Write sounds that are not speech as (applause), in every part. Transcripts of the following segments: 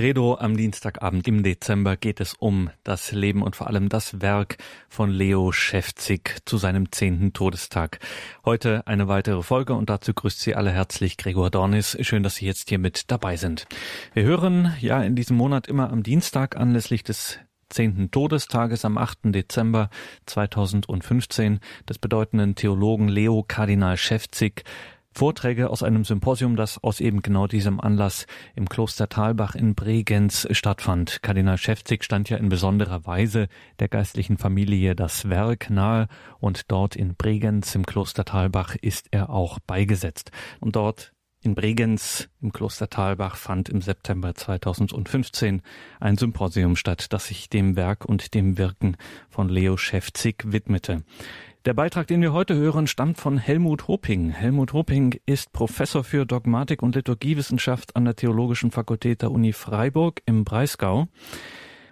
Credo am Dienstagabend im Dezember geht es um das Leben und vor allem das Werk von Leo Schäfzig zu seinem zehnten Todestag. Heute eine weitere Folge und dazu grüßt Sie alle herzlich Gregor Dornis. Schön, dass Sie jetzt hier mit dabei sind. Wir hören ja in diesem Monat immer am Dienstag anlässlich des zehnten Todestages am 8. Dezember 2015 des bedeutenden Theologen Leo Kardinal Schäfzig Vorträge aus einem Symposium, das aus eben genau diesem Anlass im Kloster Talbach in Bregenz stattfand. Kardinal Schäfzig stand ja in besonderer Weise der geistlichen Familie das Werk nahe und dort in Bregenz im Kloster Talbach ist er auch beigesetzt. Und dort in Bregenz im Kloster Talbach fand im September 2015 ein Symposium statt, das sich dem Werk und dem Wirken von Leo Schäfzig widmete. Der Beitrag, den wir heute hören, stammt von Helmut Hopping. Helmut Hopping ist Professor für Dogmatik und Liturgiewissenschaft an der Theologischen Fakultät der Uni Freiburg im Breisgau.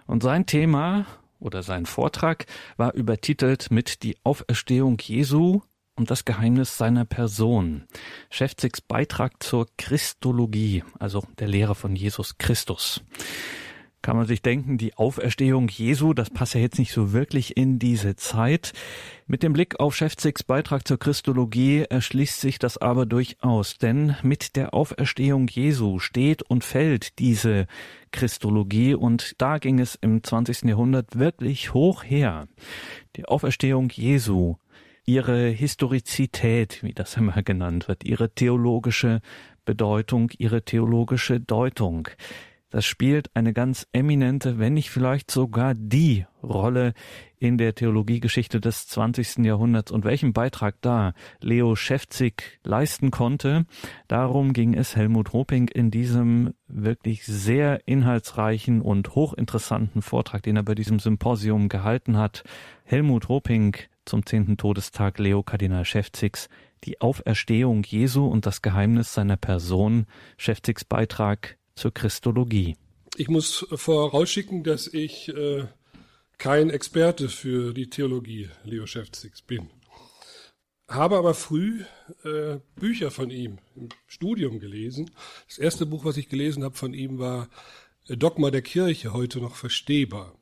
Und sein Thema oder sein Vortrag war übertitelt mit Die Auferstehung Jesu und das Geheimnis seiner Person. Schäfzigs Beitrag zur Christologie, also der Lehre von Jesus Christus kann man sich denken, die Auferstehung Jesu, das passt ja jetzt nicht so wirklich in diese Zeit. Mit dem Blick auf Schäfzigs Beitrag zur Christologie erschließt sich das aber durchaus, denn mit der Auferstehung Jesu steht und fällt diese Christologie und da ging es im 20. Jahrhundert wirklich hoch her. Die Auferstehung Jesu, ihre Historizität, wie das immer genannt wird, ihre theologische Bedeutung, ihre theologische Deutung. Das spielt eine ganz eminente, wenn nicht vielleicht sogar die Rolle in der Theologiegeschichte des 20. Jahrhunderts und welchen Beitrag da Leo Schäfzig leisten konnte. Darum ging es Helmut Hoping in diesem wirklich sehr inhaltsreichen und hochinteressanten Vortrag, den er bei diesem Symposium gehalten hat. Helmut Hoping zum zehnten Todestag Leo Kardinal Schäfzigs, die Auferstehung Jesu und das Geheimnis seiner Person, Schäfzigs Beitrag zur Christologie. Ich muss vorausschicken, dass ich äh, kein Experte für die Theologie Leo Schäfzigs bin. Habe aber früh äh, Bücher von ihm im Studium gelesen. Das erste Buch, was ich gelesen habe von ihm, war äh, Dogma der Kirche, heute noch verstehbar.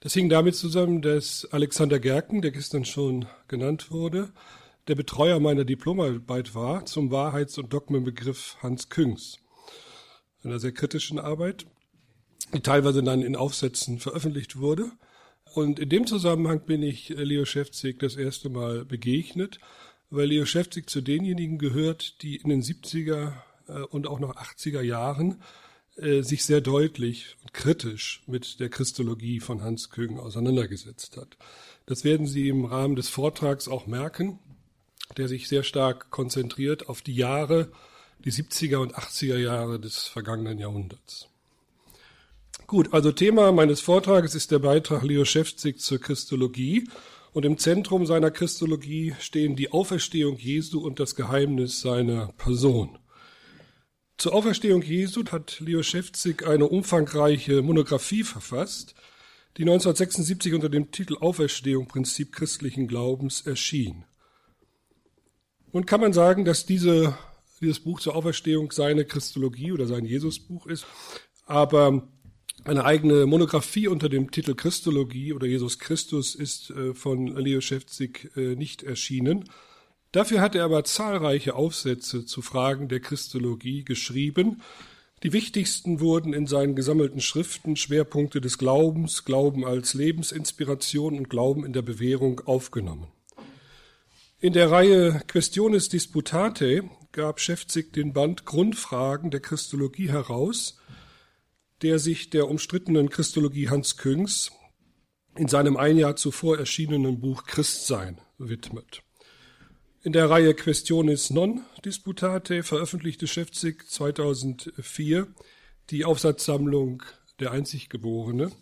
Das hing damit zusammen, dass Alexander Gerken, der gestern schon genannt wurde, der Betreuer meiner Diplomarbeit war zum Wahrheits- und Dogmenbegriff Hans Küngs einer sehr kritischen Arbeit, die teilweise dann in Aufsätzen veröffentlicht wurde. Und in dem Zusammenhang bin ich Leo Schäfzig das erste Mal begegnet, weil Leo Schäfzig zu denjenigen gehört, die in den 70er äh, und auch noch 80er Jahren äh, sich sehr deutlich und kritisch mit der Christologie von Hans Kögen auseinandergesetzt hat. Das werden Sie im Rahmen des Vortrags auch merken, der sich sehr stark konzentriert auf die Jahre die 70er und 80er Jahre des vergangenen Jahrhunderts. Gut, also Thema meines Vortrages ist der Beitrag Leo Schäfzig zur Christologie und im Zentrum seiner Christologie stehen die Auferstehung Jesu und das Geheimnis seiner Person. Zur Auferstehung Jesu hat Leo Schäfzig eine umfangreiche Monographie verfasst, die 1976 unter dem Titel Auferstehung Prinzip christlichen Glaubens erschien. Und kann man sagen, dass diese dieses Buch zur Auferstehung seine Christologie oder sein Jesusbuch ist. Aber eine eigene Monographie unter dem Titel Christologie oder Jesus Christus ist äh, von Leo Schäfzig äh, nicht erschienen. Dafür hat er aber zahlreiche Aufsätze zu Fragen der Christologie geschrieben. Die wichtigsten wurden in seinen gesammelten Schriften Schwerpunkte des Glaubens, Glauben als Lebensinspiration und Glauben in der Bewährung aufgenommen. In der Reihe Questiones Disputate gab Schäfzig den Band Grundfragen der Christologie heraus, der sich der umstrittenen Christologie Hans Küngs in seinem ein Jahr zuvor erschienenen Buch Christsein widmet. In der Reihe Questiones non disputate veröffentlichte Schäfzig 2004 die Aufsatzsammlung Der Einziggeborene,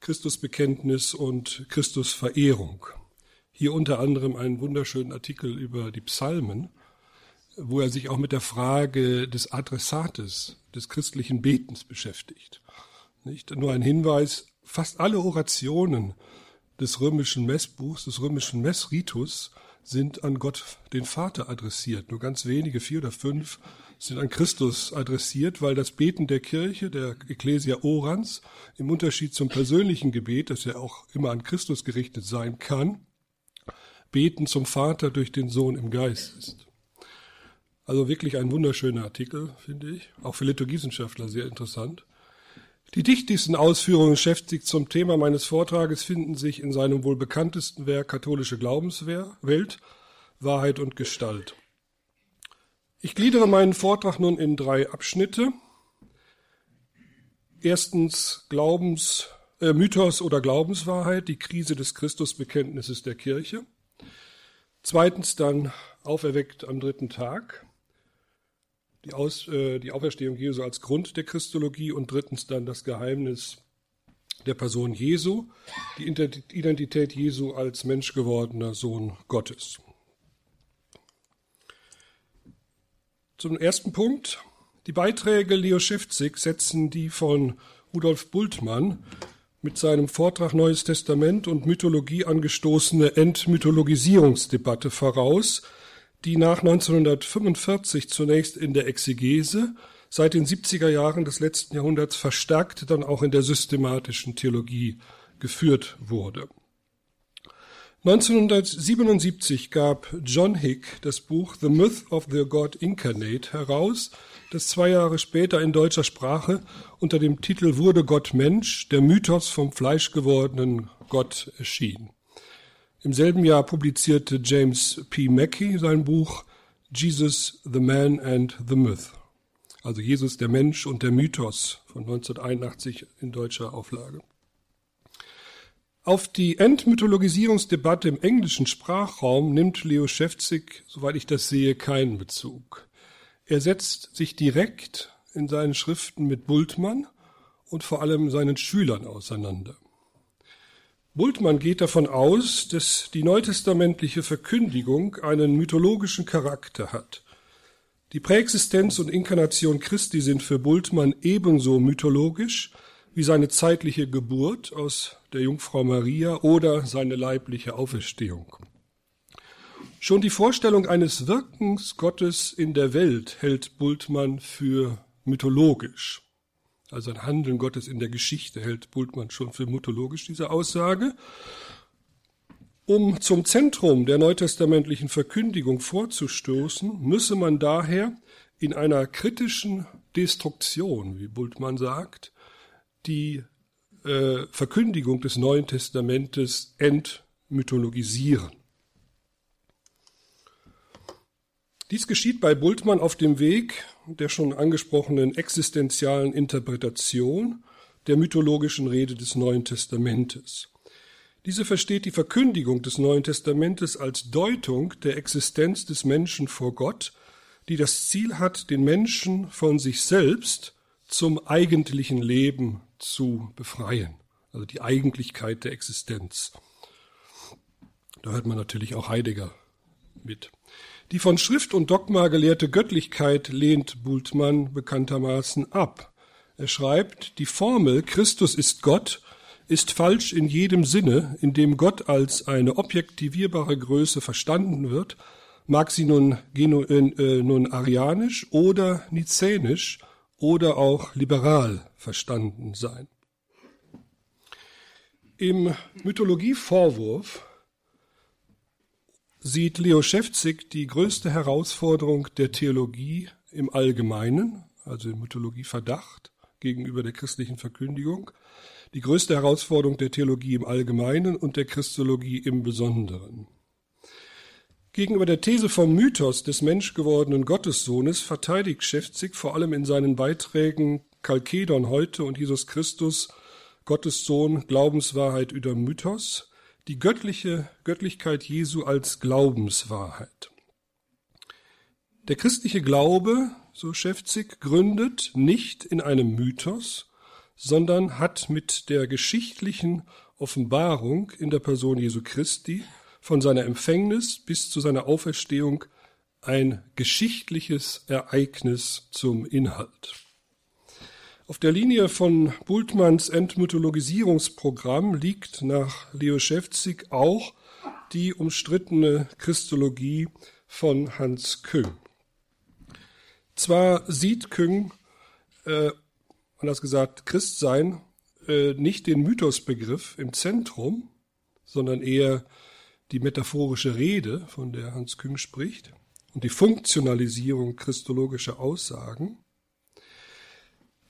Christusbekenntnis und Christusverehrung. Hier unter anderem einen wunderschönen Artikel über die Psalmen, wo er sich auch mit der Frage des Adressates, des christlichen Betens beschäftigt. Nicht? Nur ein Hinweis, fast alle Orationen des römischen Messbuchs, des römischen Messritus sind an Gott, den Vater, adressiert. Nur ganz wenige, vier oder fünf, sind an Christus adressiert, weil das Beten der Kirche, der Ecclesia Orans, im Unterschied zum persönlichen Gebet, das ja auch immer an Christus gerichtet sein kann, Beten zum Vater durch den Sohn im Geist ist. Also wirklich ein wunderschöner Artikel, finde ich. Auch für Liturgiewissenschaftler sehr interessant. Die dichtigsten Ausführungen Schäftig zum Thema meines Vortrages finden sich in seinem wohl bekanntesten Werk Katholische Glaubenswelt, Wahrheit und Gestalt. Ich gliedere meinen Vortrag nun in drei Abschnitte. Erstens Glaubens, äh, Mythos oder Glaubenswahrheit, die Krise des Christusbekenntnisses der Kirche. Zweitens dann auferweckt am dritten Tag, die, Aus, äh, die Auferstehung Jesu als Grund der Christologie und drittens dann das Geheimnis der Person Jesu, die Identität Jesu als menschgewordener Sohn Gottes. Zum ersten Punkt. Die Beiträge Leo Schäfzig setzen die von Rudolf Bultmann mit seinem Vortrag Neues Testament und Mythologie angestoßene Entmythologisierungsdebatte voraus, die nach 1945 zunächst in der Exegese, seit den 70er Jahren des letzten Jahrhunderts verstärkt dann auch in der systematischen Theologie geführt wurde. 1977 gab John Hick das Buch The Myth of the God Incarnate heraus, das zwei Jahre später in deutscher Sprache unter dem Titel Wurde Gott Mensch, der Mythos vom fleischgewordenen Gott erschien. Im selben Jahr publizierte James P. Mackey sein Buch Jesus, the Man and the Myth, also Jesus, der Mensch und der Mythos von 1981 in deutscher Auflage. Auf die Entmythologisierungsdebatte im englischen Sprachraum nimmt Leo Schäfzig, soweit ich das sehe, keinen Bezug. Er setzt sich direkt in seinen Schriften mit Bultmann und vor allem seinen Schülern auseinander. Bultmann geht davon aus, dass die neutestamentliche Verkündigung einen mythologischen Charakter hat. Die Präexistenz und Inkarnation Christi sind für Bultmann ebenso mythologisch wie seine zeitliche Geburt aus der Jungfrau Maria oder seine leibliche Auferstehung. Schon die Vorstellung eines Wirkens Gottes in der Welt hält Bultmann für mythologisch. Also ein Handeln Gottes in der Geschichte hält Bultmann schon für mythologisch, diese Aussage. Um zum Zentrum der neutestamentlichen Verkündigung vorzustoßen, müsse man daher in einer kritischen Destruktion, wie Bultmann sagt, die äh, Verkündigung des Neuen Testamentes entmythologisieren. Dies geschieht bei Bultmann auf dem Weg der schon angesprochenen existenzialen Interpretation der mythologischen Rede des Neuen Testamentes. Diese versteht die Verkündigung des Neuen Testamentes als Deutung der Existenz des Menschen vor Gott, die das Ziel hat, den Menschen von sich selbst zum eigentlichen Leben zu befreien, also die Eigentlichkeit der Existenz. Da hört man natürlich auch Heidegger mit. Die von Schrift und Dogma gelehrte Göttlichkeit lehnt Bultmann bekanntermaßen ab. Er schreibt, die Formel Christus ist Gott ist falsch in jedem Sinne, in dem Gott als eine objektivierbare Größe verstanden wird, mag sie nun, äh, nun arianisch oder nizänisch oder auch liberal verstanden sein. Im Mythologievorwurf sieht Leo Schäfzig die größte Herausforderung der Theologie im Allgemeinen, also im Mythologieverdacht gegenüber der christlichen Verkündigung, die größte Herausforderung der Theologie im Allgemeinen und der Christologie im Besonderen. Gegenüber der These vom Mythos des menschgewordenen Gottessohnes verteidigt Schäfzig vor allem in seinen Beiträgen Chalkedon heute und Jesus Christus, Gottes Sohn, Glaubenswahrheit über Mythos, die göttliche Göttlichkeit Jesu als Glaubenswahrheit. Der christliche Glaube, so Schäfzig, gründet nicht in einem Mythos, sondern hat mit der geschichtlichen Offenbarung in der Person Jesu Christi von seiner Empfängnis bis zu seiner Auferstehung ein geschichtliches Ereignis zum Inhalt. Auf der Linie von Bultmanns Entmythologisierungsprogramm liegt nach Leo Schäfzig auch die umstrittene Christologie von Hans Küng. Zwar sieht Küng, äh, anders gesagt, Christsein äh, nicht den Mythosbegriff im Zentrum, sondern eher die metaphorische Rede, von der Hans Küng spricht, und die Funktionalisierung christologischer Aussagen.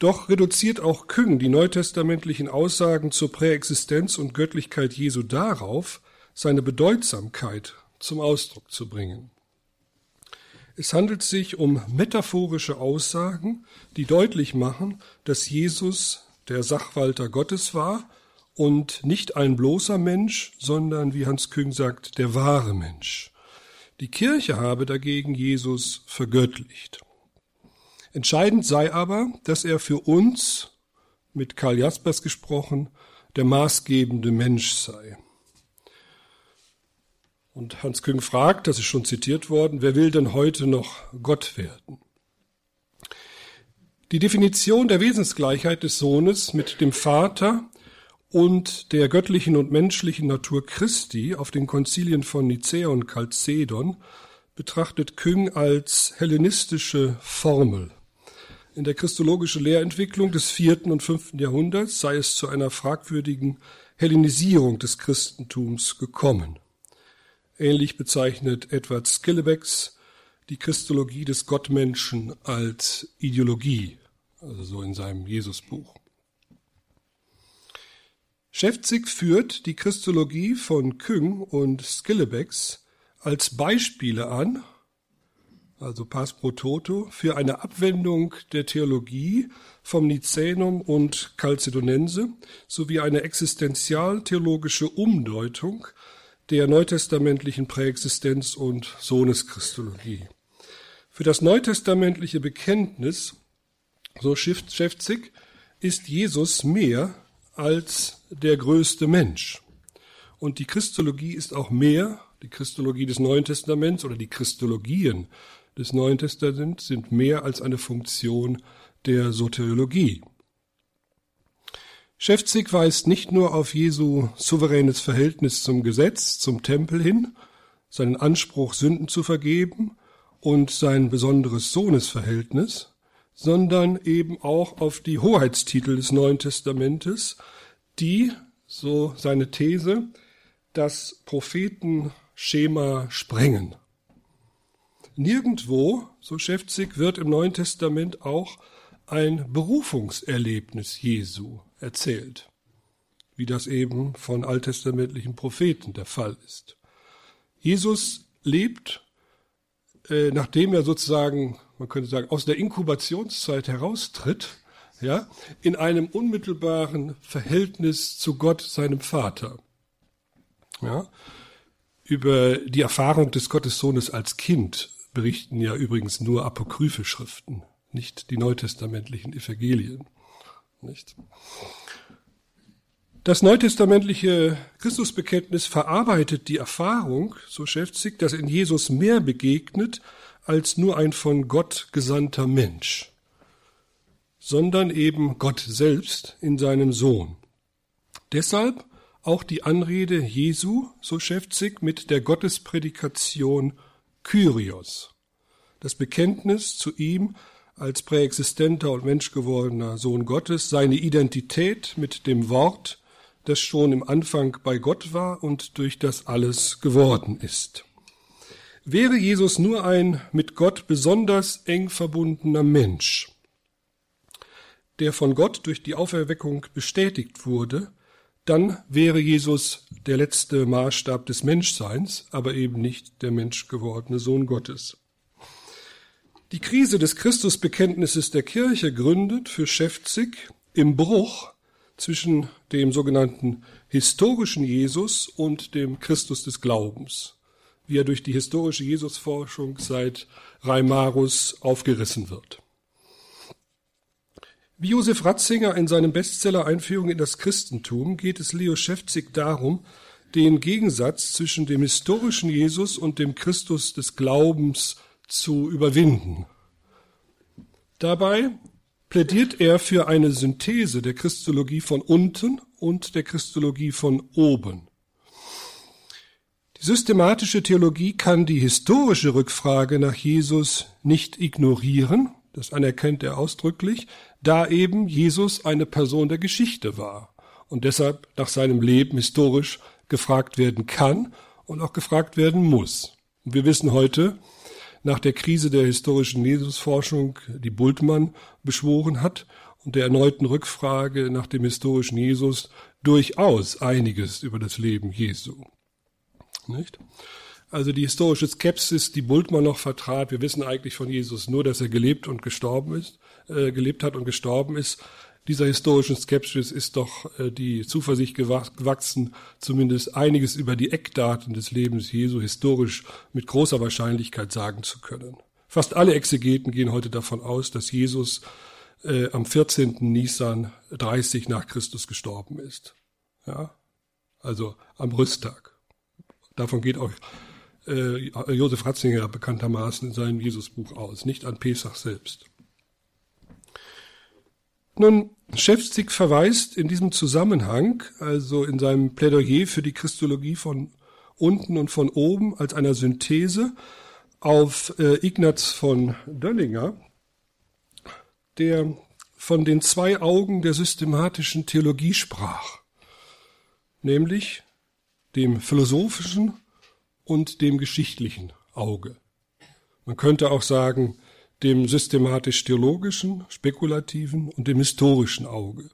Doch reduziert auch Küng die neutestamentlichen Aussagen zur Präexistenz und Göttlichkeit Jesu darauf, seine Bedeutsamkeit zum Ausdruck zu bringen. Es handelt sich um metaphorische Aussagen, die deutlich machen, dass Jesus der Sachwalter Gottes war und nicht ein bloßer Mensch, sondern, wie Hans Küng sagt, der wahre Mensch. Die Kirche habe dagegen Jesus vergöttlicht. Entscheidend sei aber, dass er für uns, mit Karl Jaspers gesprochen, der maßgebende Mensch sei. Und Hans Küng fragt, das ist schon zitiert worden, wer will denn heute noch Gott werden? Die Definition der Wesensgleichheit des Sohnes mit dem Vater und der göttlichen und menschlichen Natur Christi auf den Konzilien von Nicäa und Chalcedon betrachtet Küng als hellenistische Formel. In der christologischen Lehrentwicklung des vierten und fünften Jahrhunderts sei es zu einer fragwürdigen Hellenisierung des Christentums gekommen. Ähnlich bezeichnet Edward Skillebecks die Christologie des Gottmenschen als Ideologie, also so in seinem Jesusbuch. Schäfzig führt die Christologie von Küng und Skillebecks als Beispiele an, also Pass pro Toto, für eine Abwendung der Theologie vom Nizänum und Chalcedonense sowie eine existenzial-theologische Umdeutung der neutestamentlichen Präexistenz und Sohneschristologie. Für das neutestamentliche Bekenntnis, so Schäfzig, ist Jesus mehr als der größte Mensch. Und die Christologie ist auch mehr, die Christologie des Neuen Testaments oder die Christologien des Neuen Testaments sind mehr als eine Funktion der Soteriologie. Schäfzig weist nicht nur auf Jesu souveränes Verhältnis zum Gesetz, zum Tempel hin, seinen Anspruch, Sünden zu vergeben und sein besonderes Sohnesverhältnis, sondern eben auch auf die Hoheitstitel des Neuen Testamentes, die, so seine These, das Prophetenschema sprengen. Nirgendwo, so Schäfzig, wird im Neuen Testament auch ein Berufungserlebnis Jesu erzählt, wie das eben von alttestamentlichen Propheten der Fall ist. Jesus lebt, äh, nachdem er sozusagen, man könnte sagen, aus der Inkubationszeit heraustritt, ja, in einem unmittelbaren Verhältnis zu Gott, seinem Vater. Ja, über die Erfahrung des Gottessohnes als Kind berichten ja übrigens nur apokryphe Schriften, nicht die neutestamentlichen Evangelien. Nicht? Das neutestamentliche Christusbekenntnis verarbeitet die Erfahrung, so Schäfzig, dass in Jesus mehr begegnet als nur ein von Gott gesandter Mensch, sondern eben Gott selbst in seinem Sohn. Deshalb auch die Anrede Jesu, so Schäfzig, mit der Gottesprädikation Kyrios, das Bekenntnis zu ihm als präexistenter und menschgewordener Sohn Gottes, seine Identität mit dem Wort, das schon im Anfang bei Gott war und durch das alles geworden ist. Wäre Jesus nur ein mit Gott besonders eng verbundener Mensch, der von Gott durch die Auferweckung bestätigt wurde, dann wäre Jesus der letzte Maßstab des Menschseins, aber eben nicht der menschgewordene Sohn Gottes. Die Krise des Christusbekenntnisses der Kirche gründet für Schäfzig im Bruch zwischen dem sogenannten historischen Jesus und dem Christus des Glaubens, wie er durch die historische Jesusforschung seit Reimarus aufgerissen wird. Wie Josef Ratzinger in seinem Bestseller Einführung in das Christentum geht es Leo Schäfzig darum, den Gegensatz zwischen dem historischen Jesus und dem Christus des Glaubens zu überwinden. Dabei plädiert er für eine Synthese der Christologie von unten und der Christologie von oben. Die systematische Theologie kann die historische Rückfrage nach Jesus nicht ignorieren, das anerkennt er ausdrücklich, da eben Jesus eine Person der Geschichte war und deshalb nach seinem Leben historisch gefragt werden kann und auch gefragt werden muss. Und wir wissen heute, nach der Krise der historischen Jesusforschung, die Bultmann beschworen hat, und der erneuten Rückfrage nach dem historischen Jesus durchaus einiges über das Leben Jesu. Nicht? Also die historische Skepsis, die Bultmann noch vertrat, wir wissen eigentlich von Jesus nur, dass er gelebt und gestorben ist, äh, gelebt hat und gestorben ist, dieser historischen Skepsis ist doch äh, die Zuversicht gewachsen, zumindest einiges über die Eckdaten des Lebens Jesu historisch mit großer Wahrscheinlichkeit sagen zu können. Fast alle Exegeten gehen heute davon aus, dass Jesus äh, am 14. Nisan 30 nach Christus gestorben ist. Ja, also am Rüsttag. Davon geht auch äh, Josef Ratzinger bekanntermaßen in seinem Jesusbuch aus, nicht an Pesach selbst. Nun, Schäfzig verweist in diesem Zusammenhang, also in seinem Plädoyer für die Christologie von unten und von oben als einer Synthese, auf äh, Ignaz von Döllinger, der von den zwei Augen der systematischen Theologie sprach, nämlich dem philosophischen und dem geschichtlichen Auge. Man könnte auch sagen, dem systematisch-theologischen, spekulativen und dem historischen Auge.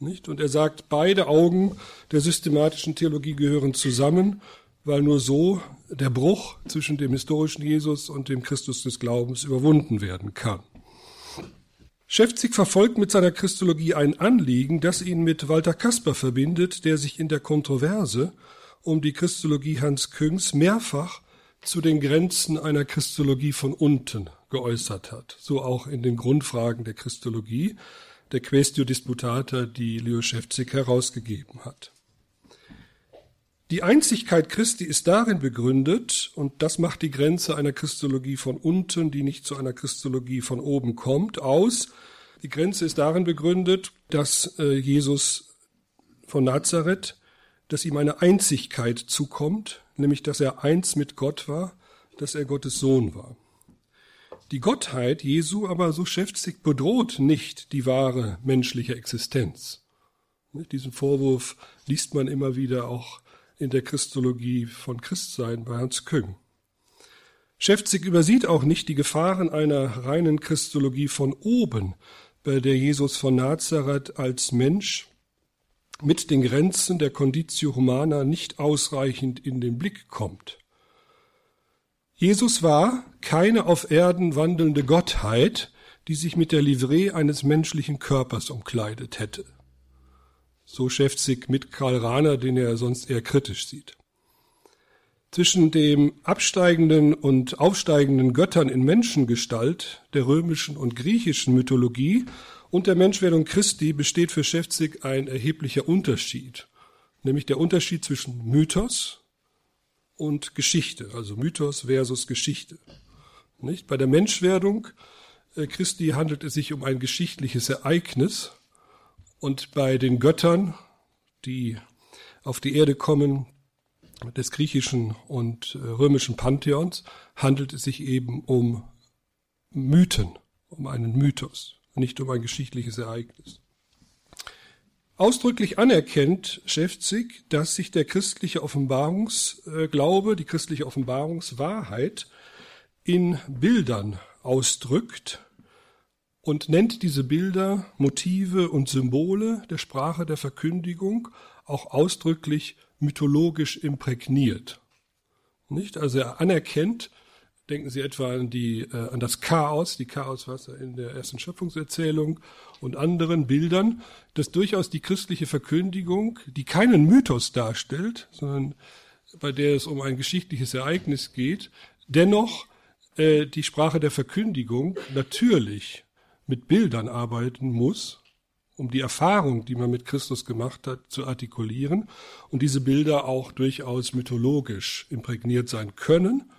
Nicht? Und er sagt, beide Augen der systematischen Theologie gehören zusammen, weil nur so der Bruch zwischen dem historischen Jesus und dem Christus des Glaubens überwunden werden kann. Schäfzig verfolgt mit seiner Christologie ein Anliegen, das ihn mit Walter Kasper verbindet, der sich in der Kontroverse um die Christologie Hans Küngs mehrfach zu den Grenzen einer Christologie von unten geäußert hat, so auch in den Grundfragen der Christologie, der Quaestio Disputata, die Leo Schäfzig herausgegeben hat. Die Einzigkeit Christi ist darin begründet, und das macht die Grenze einer Christologie von unten, die nicht zu einer Christologie von oben kommt, aus. Die Grenze ist darin begründet, dass äh, Jesus von Nazareth, dass ihm eine Einzigkeit zukommt, nämlich dass er eins mit Gott war, dass er Gottes Sohn war. Die Gottheit Jesu aber, so schäftig, bedroht nicht die wahre menschliche Existenz. Diesen Vorwurf liest man immer wieder auch in der Christologie von Christsein bei Hans Küng. Schäfzig übersieht auch nicht die Gefahren einer reinen Christologie von oben, bei der Jesus von Nazareth als Mensch mit den Grenzen der Conditio Humana nicht ausreichend in den Blick kommt. Jesus war keine auf Erden wandelnde Gottheit, die sich mit der Livree eines menschlichen Körpers umkleidet hätte. So schäftig mit Karl Rahner, den er sonst eher kritisch sieht. Zwischen dem absteigenden und aufsteigenden Göttern in Menschengestalt der römischen und griechischen Mythologie und der Menschwerdung Christi besteht für Schäfzig ein erheblicher Unterschied, nämlich der Unterschied zwischen Mythos und Geschichte, also Mythos versus Geschichte. Nicht? Bei der Menschwerdung äh, Christi handelt es sich um ein geschichtliches Ereignis und bei den Göttern, die auf die Erde kommen, des griechischen und äh, römischen Pantheons, handelt es sich eben um Mythen, um einen Mythos, nicht um ein geschichtliches Ereignis. Ausdrücklich anerkennt Schäfzig, dass sich der christliche Offenbarungsglaube, die christliche Offenbarungswahrheit in Bildern ausdrückt und nennt diese Bilder Motive und Symbole der Sprache der Verkündigung auch ausdrücklich mythologisch imprägniert. Nicht? Also er anerkennt, Denken Sie etwa an, die, äh, an das Chaos, die Chaoswasser in der ersten Schöpfungserzählung und anderen Bildern, dass durchaus die christliche Verkündigung, die keinen Mythos darstellt, sondern bei der es um ein geschichtliches Ereignis geht, dennoch äh, die Sprache der Verkündigung natürlich mit Bildern arbeiten muss, um die Erfahrung, die man mit Christus gemacht hat, zu artikulieren und diese Bilder auch durchaus mythologisch imprägniert sein können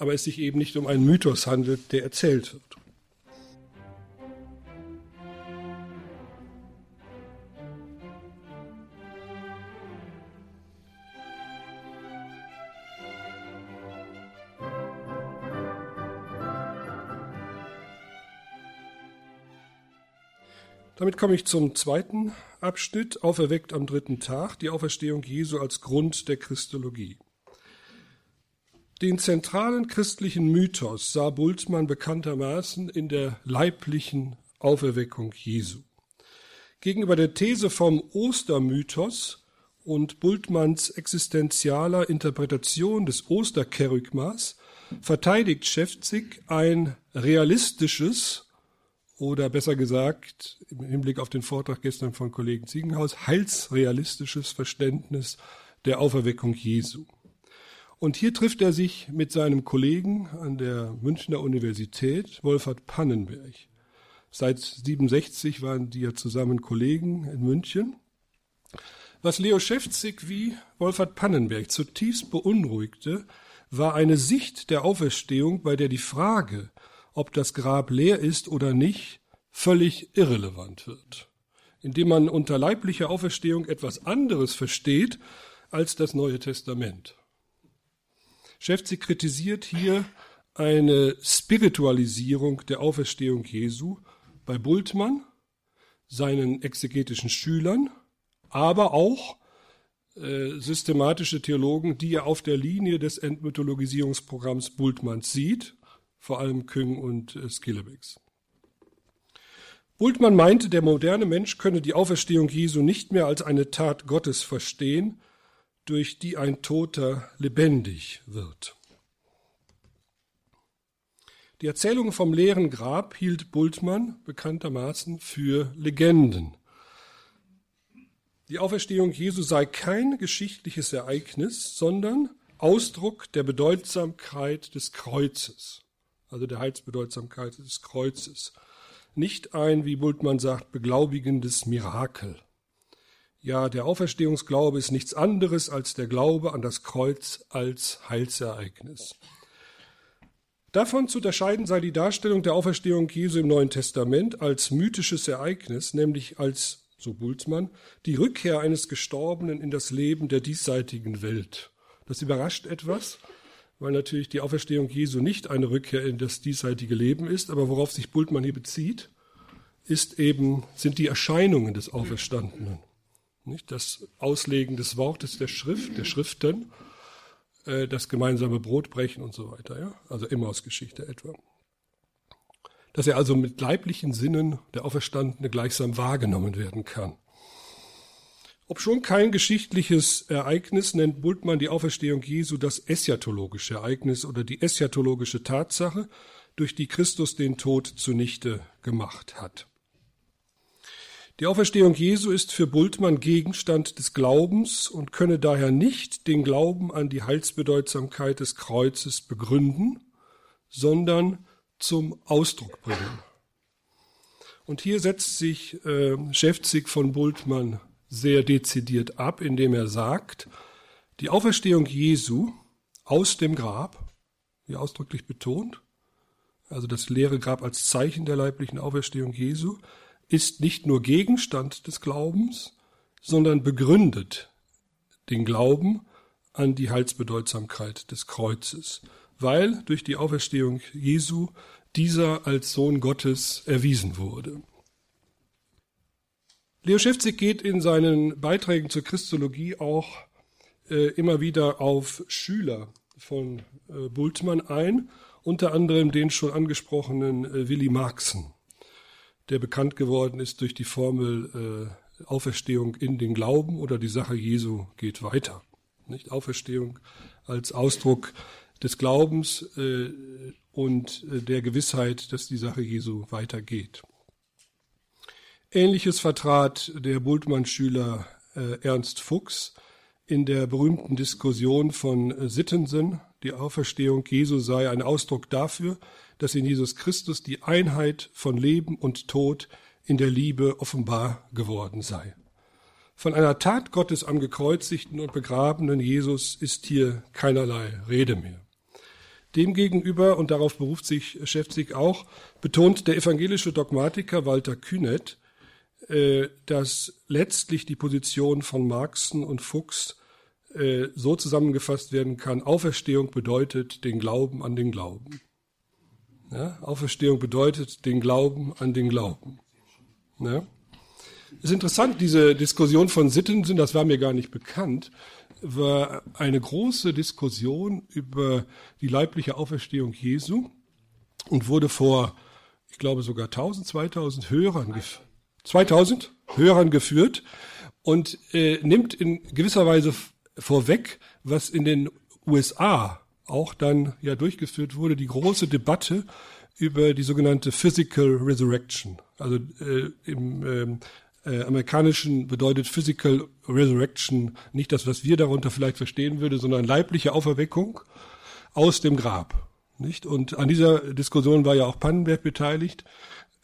aber es sich eben nicht um einen Mythos handelt, der erzählt wird. Damit komme ich zum zweiten Abschnitt, auferweckt am dritten Tag, die Auferstehung Jesu als Grund der Christologie. Den zentralen christlichen Mythos sah Bultmann bekanntermaßen in der leiblichen Auferweckung Jesu. Gegenüber der These vom Ostermythos und Bultmanns existenzialer Interpretation des Osterkerygmas verteidigt Schäfzig ein realistisches oder besser gesagt, im Hinblick auf den Vortrag gestern von Kollegen Ziegenhaus, heilsrealistisches Verständnis der Auferweckung Jesu. Und hier trifft er sich mit seinem Kollegen an der Münchner Universität, Wolfhard Pannenberg. Seit 67 waren die ja zusammen Kollegen in München. Was Leo Schäfzig wie Wolfhard Pannenberg zutiefst beunruhigte, war eine Sicht der Auferstehung, bei der die Frage, ob das Grab leer ist oder nicht, völlig irrelevant wird, indem man unter leiblicher Auferstehung etwas anderes versteht als das Neue Testament. Schäfzig kritisiert hier eine Spiritualisierung der Auferstehung Jesu bei Bultmann, seinen exegetischen Schülern, aber auch äh, systematische Theologen, die er auf der Linie des Entmythologisierungsprogramms Bultmanns sieht, vor allem Küng und äh, Skillebecks. Bultmann meinte, der moderne Mensch könne die Auferstehung Jesu nicht mehr als eine Tat Gottes verstehen, durch die ein Toter lebendig wird. Die Erzählung vom leeren Grab hielt Bultmann bekanntermaßen für Legenden. Die Auferstehung Jesu sei kein geschichtliches Ereignis, sondern Ausdruck der Bedeutsamkeit des Kreuzes, also der Heilsbedeutsamkeit des Kreuzes. Nicht ein, wie Bultmann sagt, beglaubigendes Mirakel. Ja, der Auferstehungsglaube ist nichts anderes als der Glaube an das Kreuz als Heilsereignis. Davon zu unterscheiden sei die Darstellung der Auferstehung Jesu im Neuen Testament als mythisches Ereignis, nämlich als, so Bulzmann, die Rückkehr eines Gestorbenen in das Leben der diesseitigen Welt. Das überrascht etwas, weil natürlich die Auferstehung Jesu nicht eine Rückkehr in das diesseitige Leben ist, aber worauf sich Bultmann hier bezieht, ist eben, sind die Erscheinungen des Auferstandenen. Nicht? Das Auslegen des Wortes der Schrift, der Schriften, äh, das gemeinsame Brotbrechen und so weiter. Ja? Also Emmaus-Geschichte etwa. Dass er also mit leiblichen Sinnen der Auferstandene gleichsam wahrgenommen werden kann. Ob schon kein geschichtliches Ereignis, nennt Bultmann die Auferstehung Jesu das eschatologische Ereignis oder die eschatologische Tatsache, durch die Christus den Tod zunichte gemacht hat. Die Auferstehung Jesu ist für Bultmann Gegenstand des Glaubens und könne daher nicht den Glauben an die Heilsbedeutsamkeit des Kreuzes begründen, sondern zum Ausdruck bringen. Und hier setzt sich äh, Schäfzig von Bultmann sehr dezidiert ab, indem er sagt, die Auferstehung Jesu aus dem Grab, wie ausdrücklich betont, also das leere Grab als Zeichen der leiblichen Auferstehung Jesu, ist nicht nur Gegenstand des Glaubens, sondern begründet den Glauben an die Heilsbedeutsamkeit des Kreuzes, weil durch die Auferstehung Jesu dieser als Sohn Gottes erwiesen wurde. Leo Schäfzig geht in seinen Beiträgen zur Christologie auch äh, immer wieder auf Schüler von äh, Bultmann ein, unter anderem den schon angesprochenen äh, Willi Marxen der bekannt geworden ist durch die Formel äh, Auferstehung in den Glauben oder die Sache Jesu geht weiter. Nicht Auferstehung als Ausdruck des Glaubens äh, und äh, der Gewissheit, dass die Sache Jesu weitergeht. Ähnliches vertrat der Bultmann-Schüler äh, Ernst Fuchs in der berühmten Diskussion von äh, Sittensen. Die Auferstehung Jesu sei ein Ausdruck dafür, dass in Jesus Christus die Einheit von Leben und Tod in der Liebe offenbar geworden sei. Von einer Tat Gottes am gekreuzigten und begrabenen Jesus ist hier keinerlei Rede mehr. Demgegenüber, und darauf beruft sich Schäfzig auch, betont der evangelische Dogmatiker Walter Kühnet, dass letztlich die Position von Marxen und Fuchs äh, so zusammengefasst werden kann, Auferstehung bedeutet den Glauben an den Glauben. Ja, Auferstehung bedeutet den Glauben an den Glauben. Ja? Es ist interessant, diese Diskussion von Sittensen, das war mir gar nicht bekannt, war eine große Diskussion über die leibliche Auferstehung Jesu und wurde vor, ich glaube sogar 1000, 2000 Hörern, 2000 Hörern geführt und äh, nimmt in gewisser Weise vorweg, was in den USA auch dann ja durchgeführt wurde, die große Debatte über die sogenannte Physical Resurrection. Also äh, im ähm, äh, amerikanischen bedeutet Physical Resurrection nicht das, was wir darunter vielleicht verstehen würde, sondern leibliche Auferweckung aus dem Grab. Nicht? Und an dieser Diskussion war ja auch Pannenberg beteiligt.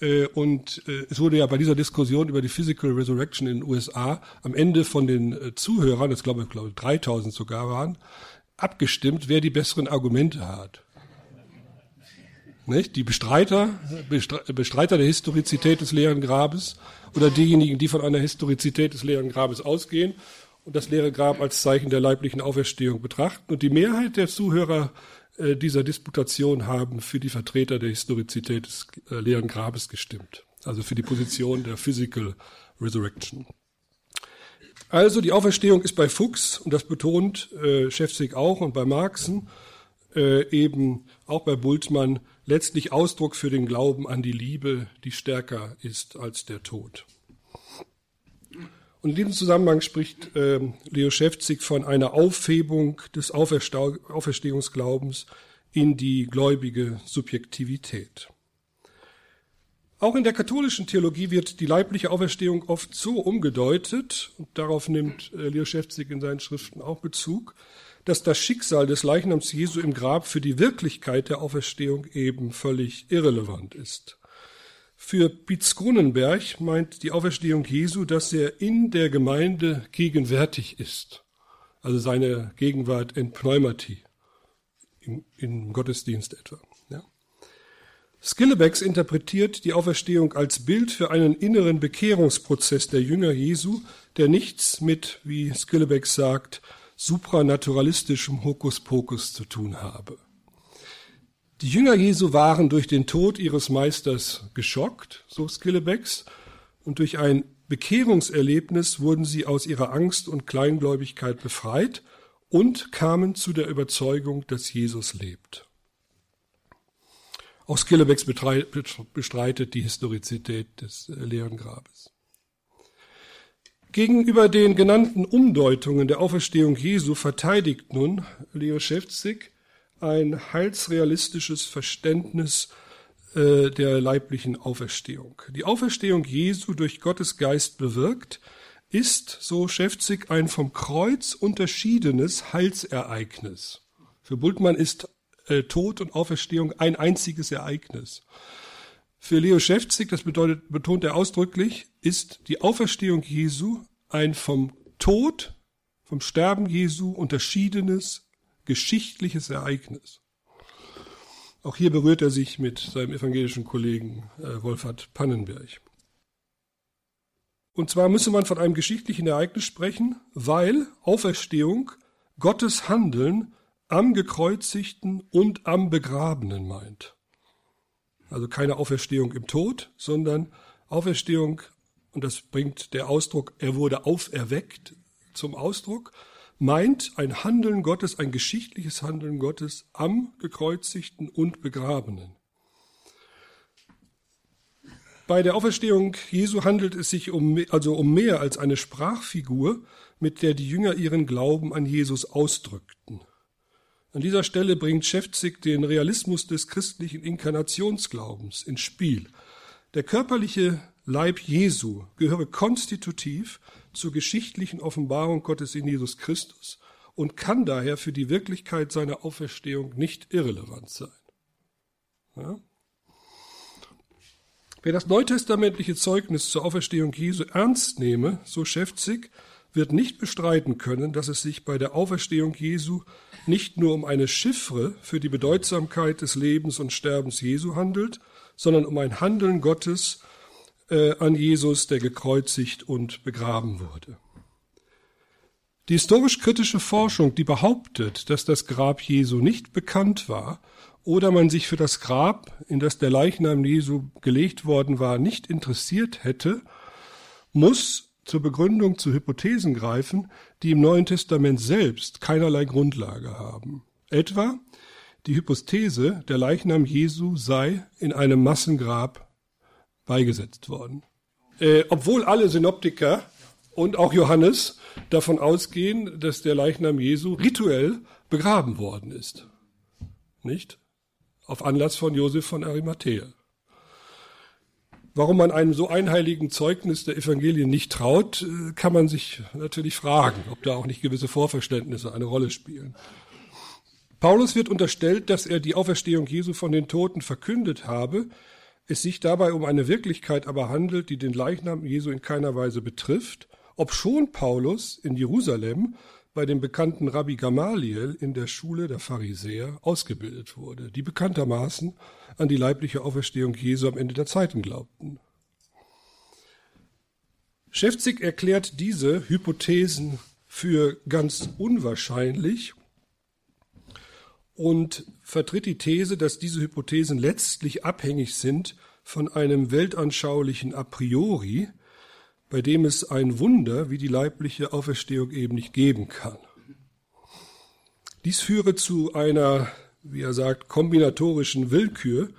Äh, und äh, es wurde ja bei dieser Diskussion über die Physical Resurrection in den USA am Ende von den äh, Zuhörern, das glaube ich, glaube 3000 sogar waren, abgestimmt, wer die besseren Argumente hat. Nicht? Die Bestreiter, Bestreiter der Historizität des leeren Grabes oder diejenigen, die von einer Historizität des leeren Grabes ausgehen und das leere Grab als Zeichen der leiblichen Auferstehung betrachten. Und die Mehrheit der Zuhörer äh, dieser Disputation haben für die Vertreter der Historizität des äh, leeren Grabes gestimmt. Also für die Position der Physical Resurrection. Also die Auferstehung ist bei Fuchs, und das betont äh, Schäfzig auch, und bei Marxen, äh, eben auch bei Bultmann, letztlich Ausdruck für den Glauben an die Liebe, die stärker ist als der Tod. Und in diesem Zusammenhang spricht äh, Leo Schäfzig von einer Aufhebung des Auferstehungsglaubens in die gläubige Subjektivität. Auch in der katholischen Theologie wird die leibliche Auferstehung oft so umgedeutet, und darauf nimmt äh, Leo Schäfzig in seinen Schriften auch Bezug, dass das Schicksal des Leichnams Jesu im Grab für die Wirklichkeit der Auferstehung eben völlig irrelevant ist. Für Pietz Grunenberg meint die Auferstehung Jesu, dass er in der Gemeinde gegenwärtig ist. Also seine Gegenwart in Pneumati, im, im Gottesdienst etwa. Ja. Skillebecks interpretiert die Auferstehung als Bild für einen inneren Bekehrungsprozess der Jünger Jesu, der nichts mit, wie Skillebecks sagt, supranaturalistischem Hokuspokus zu tun habe. Die Jünger Jesu waren durch den Tod ihres Meisters geschockt, so Skillebecks, und durch ein Bekehrungserlebnis wurden sie aus ihrer Angst und Kleingläubigkeit befreit und kamen zu der Überzeugung, dass Jesus lebt. Auch Skillebecks bestreitet die Historizität des äh, leeren Grabes. Gegenüber den genannten Umdeutungen der Auferstehung Jesu verteidigt nun Leo Schäfzig ein heilsrealistisches Verständnis äh, der leiblichen Auferstehung. Die Auferstehung Jesu durch Gottes Geist bewirkt, ist, so Schäfzig, ein vom Kreuz unterschiedenes Heilsereignis. Für Bultmann ist äh, Tod und Auferstehung ein einziges Ereignis. Für Leo Schäfzig, das bedeutet, betont er ausdrücklich, ist die Auferstehung Jesu ein vom Tod, vom Sterben Jesu unterschiedenes geschichtliches Ereignis. Auch hier berührt er sich mit seinem evangelischen Kollegen äh, Wolfhard Pannenberg. Und zwar müsse man von einem geschichtlichen Ereignis sprechen, weil Auferstehung Gottes Handeln am Gekreuzigten und am Begrabenen meint. Also keine Auferstehung im Tod, sondern Auferstehung, und das bringt der Ausdruck, er wurde auferweckt zum Ausdruck, meint ein Handeln Gottes, ein geschichtliches Handeln Gottes am Gekreuzigten und Begrabenen. Bei der Auferstehung Jesu handelt es sich um, also um mehr als eine Sprachfigur, mit der die Jünger ihren Glauben an Jesus ausdrückten. An dieser Stelle bringt Schäfzig den Realismus des christlichen Inkarnationsglaubens ins Spiel. Der körperliche Leib Jesu gehöre konstitutiv zur geschichtlichen Offenbarung Gottes in Jesus Christus und kann daher für die Wirklichkeit seiner Auferstehung nicht irrelevant sein. Ja? Wer das neutestamentliche Zeugnis zur Auferstehung Jesu ernst nehme, so Schäfzig, wird nicht bestreiten können, dass es sich bei der Auferstehung Jesu nicht nur um eine Chiffre für die Bedeutsamkeit des Lebens und Sterbens Jesu handelt, sondern um ein Handeln Gottes äh, an Jesus, der gekreuzigt und begraben wurde. Die historisch-kritische Forschung, die behauptet, dass das Grab Jesu nicht bekannt war oder man sich für das Grab, in das der Leichnam Jesu gelegt worden war, nicht interessiert hätte, muss zur Begründung zu Hypothesen greifen, die im Neuen Testament selbst keinerlei Grundlage haben. Etwa die Hypothese, der Leichnam Jesu sei in einem Massengrab beigesetzt worden. Äh, obwohl alle Synoptiker und auch Johannes davon ausgehen, dass der Leichnam Jesu rituell begraben worden ist. Nicht? Auf Anlass von Josef von Arimathea. Warum man einem so einheiligen Zeugnis der Evangelien nicht traut, äh, kann man sich natürlich fragen, ob da auch nicht gewisse Vorverständnisse eine Rolle spielen. Paulus wird unterstellt, dass er die Auferstehung Jesu von den Toten verkündet habe, es sich dabei um eine Wirklichkeit aber handelt, die den Leichnam Jesu in keiner Weise betrifft, obschon Paulus in Jerusalem bei dem bekannten Rabbi Gamaliel in der Schule der Pharisäer ausgebildet wurde, die bekanntermaßen an die leibliche Auferstehung Jesu am Ende der Zeiten glaubten. Schäfzig erklärt diese Hypothesen für ganz unwahrscheinlich und vertritt die These, dass diese Hypothesen letztlich abhängig sind von einem weltanschaulichen A priori, bei dem es ein Wunder wie die leibliche Auferstehung eben nicht geben kann. Dies führe zu einer, wie er sagt, kombinatorischen Willkür,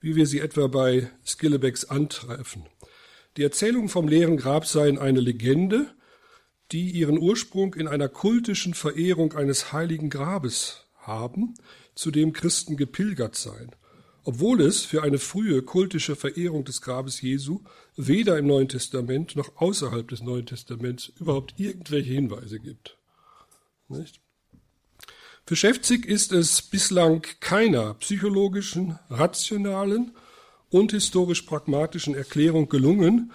wie wir sie etwa bei Skillebecks antreffen. Die Erzählungen vom leeren Grab seien eine Legende, die ihren Ursprung in einer kultischen Verehrung eines heiligen Grabes haben, zu dem Christen gepilgert seien, obwohl es für eine frühe kultische Verehrung des Grabes Jesu weder im Neuen Testament noch außerhalb des Neuen Testaments überhaupt irgendwelche Hinweise gibt. Nicht? Für Schäfzig ist es bislang keiner psychologischen, rationalen und historisch pragmatischen Erklärung gelungen,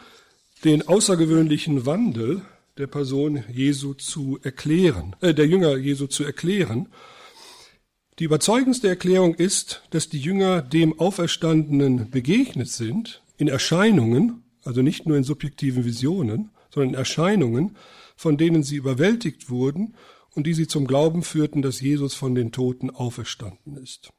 den außergewöhnlichen Wandel der Person Jesu zu erklären, äh, der Jünger Jesu zu erklären die überzeugendste Erklärung ist, dass die Jünger dem Auferstandenen begegnet sind, in Erscheinungen, also nicht nur in subjektiven Visionen, sondern in Erscheinungen, von denen sie überwältigt wurden und die sie zum Glauben führten, dass Jesus von den Toten auferstanden ist.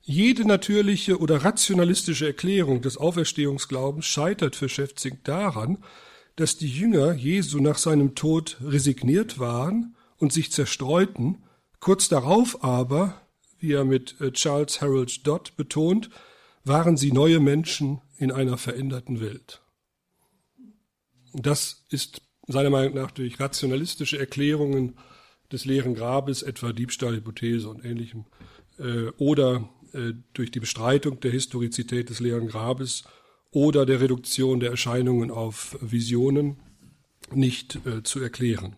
Jede natürliche oder rationalistische Erklärung des Auferstehungsglaubens scheitert für Schäfzig daran, dass die Jünger Jesu nach seinem Tod resigniert waren und sich zerstreuten Kurz darauf aber, wie er mit äh, Charles Harold Dodd betont, waren sie neue Menschen in einer veränderten Welt. Das ist seiner Meinung nach durch rationalistische Erklärungen des leeren Grabes, etwa Diebstahlhypothese und ähnlichem, äh, oder äh, durch die Bestreitung der Historizität des leeren Grabes oder der Reduktion der Erscheinungen auf Visionen nicht zu erklären.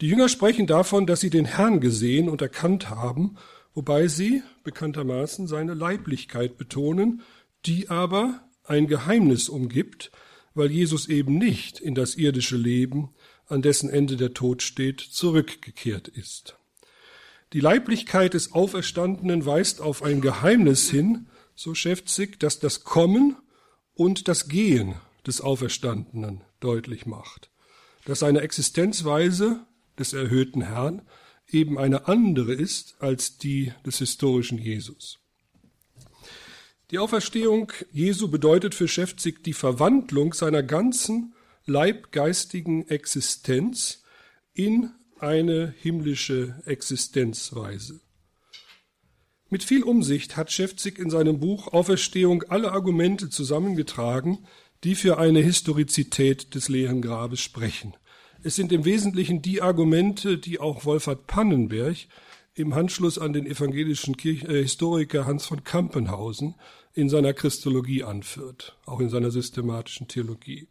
Die Jünger sprechen davon, dass sie den Herrn gesehen und erkannt haben, wobei sie bekanntermaßen seine Leiblichkeit betonen, die aber ein Geheimnis umgibt, weil Jesus eben nicht in das irdische Leben, an dessen Ende der Tod steht, zurückgekehrt ist. Die Leiblichkeit des Auferstandenen weist auf ein Geheimnis hin, so Schäfzig, dass das Kommen und das Gehen des Auferstandenen deutlich macht, dass seine Existenzweise des erhöhten Herrn eben eine andere ist als die des historischen Jesus. Die Auferstehung Jesu bedeutet für Schäfzig die Verwandlung seiner ganzen leibgeistigen Existenz in eine himmlische Existenzweise. Mit viel Umsicht hat Schäfzig in seinem Buch Auferstehung alle Argumente zusammengetragen, die für eine Historizität des leeren Grabes sprechen. Es sind im Wesentlichen die Argumente, die auch Wolfhard Pannenberg im Anschluss an den evangelischen Kirch äh, Historiker Hans von Kampenhausen in seiner Christologie anführt, auch in seiner systematischen Theologie.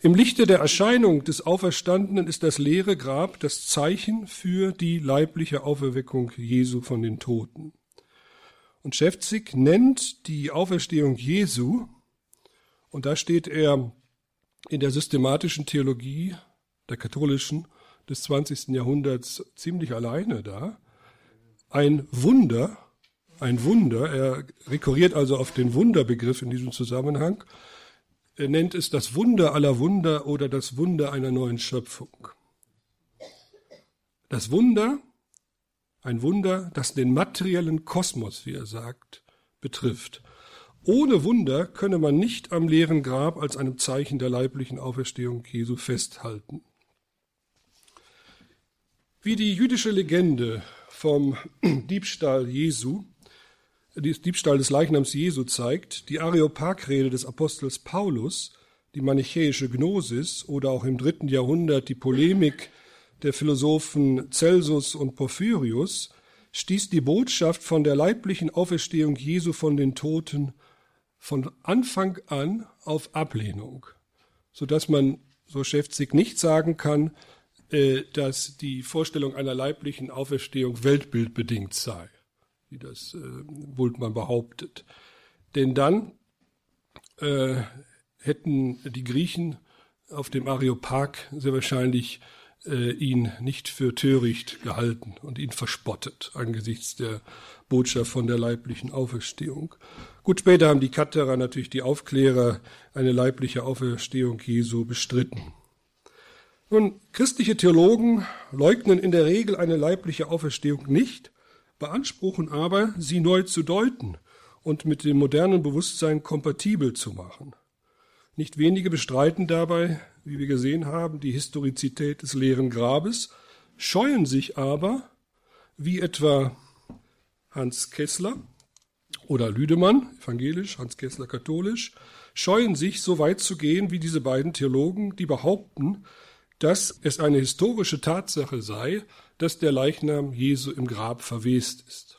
Im Lichte der Erscheinung des Auferstandenen ist das leere Grab das Zeichen für die leibliche Auferweckung Jesu von den Toten. Und Schäfzig nennt die Auferstehung Jesu, und da steht er in der systematischen Theologie der katholischen des 20. Jahrhunderts ziemlich alleine da. Ein Wunder, ein Wunder, er rekurriert also auf den Wunderbegriff in diesem Zusammenhang, er nennt es das Wunder aller Wunder oder das Wunder einer neuen Schöpfung. Das Wunder, ein Wunder, das den materiellen Kosmos, wie er sagt, betrifft ohne Wunder könne man nicht am leeren Grab als einem Zeichen der leiblichen Auferstehung Jesu festhalten. Wie die jüdische Legende vom (clears throat) Diebstahl Jesu, Diebstahl des Leichnams Jesu zeigt, die Areopagrede des Apostels Paulus, die manichäische Gnosis oder auch im dritten Jahrhundert die Polemik der Philosophen Celsus und Porphyrius stieß die Botschaft von der leiblichen Auferstehung Jesu von den Toten von Anfang an auf Ablehnung, so dass man, so Schäfzig, nicht sagen kann, äh, dass die Vorstellung einer leiblichen Auferstehung weltbildbedingt sei, wie das äh, Bultmann behauptet. Denn dann äh, hätten die Griechen auf dem Areopag sehr wahrscheinlich äh, ihn nicht für töricht gehalten und ihn verspottet angesichts der Botschaft von der leiblichen Auferstehung. Gut, später haben die Katterer, natürlich die Aufklärer, eine leibliche Auferstehung Jesu bestritten. Nun, christliche Theologen leugnen in der Regel eine leibliche Auferstehung nicht, beanspruchen aber, sie neu zu deuten und mit dem modernen Bewusstsein kompatibel zu machen. Nicht wenige bestreiten dabei, wie wir gesehen haben, die Historizität des leeren Grabes, scheuen sich aber, wie etwa Hans Kessler oder Lüdemann, evangelisch, Hans Kessler katholisch, scheuen sich, so weit zu gehen wie diese beiden Theologen, die behaupten, dass es eine historische Tatsache sei, dass der Leichnam Jesu im Grab verwest ist.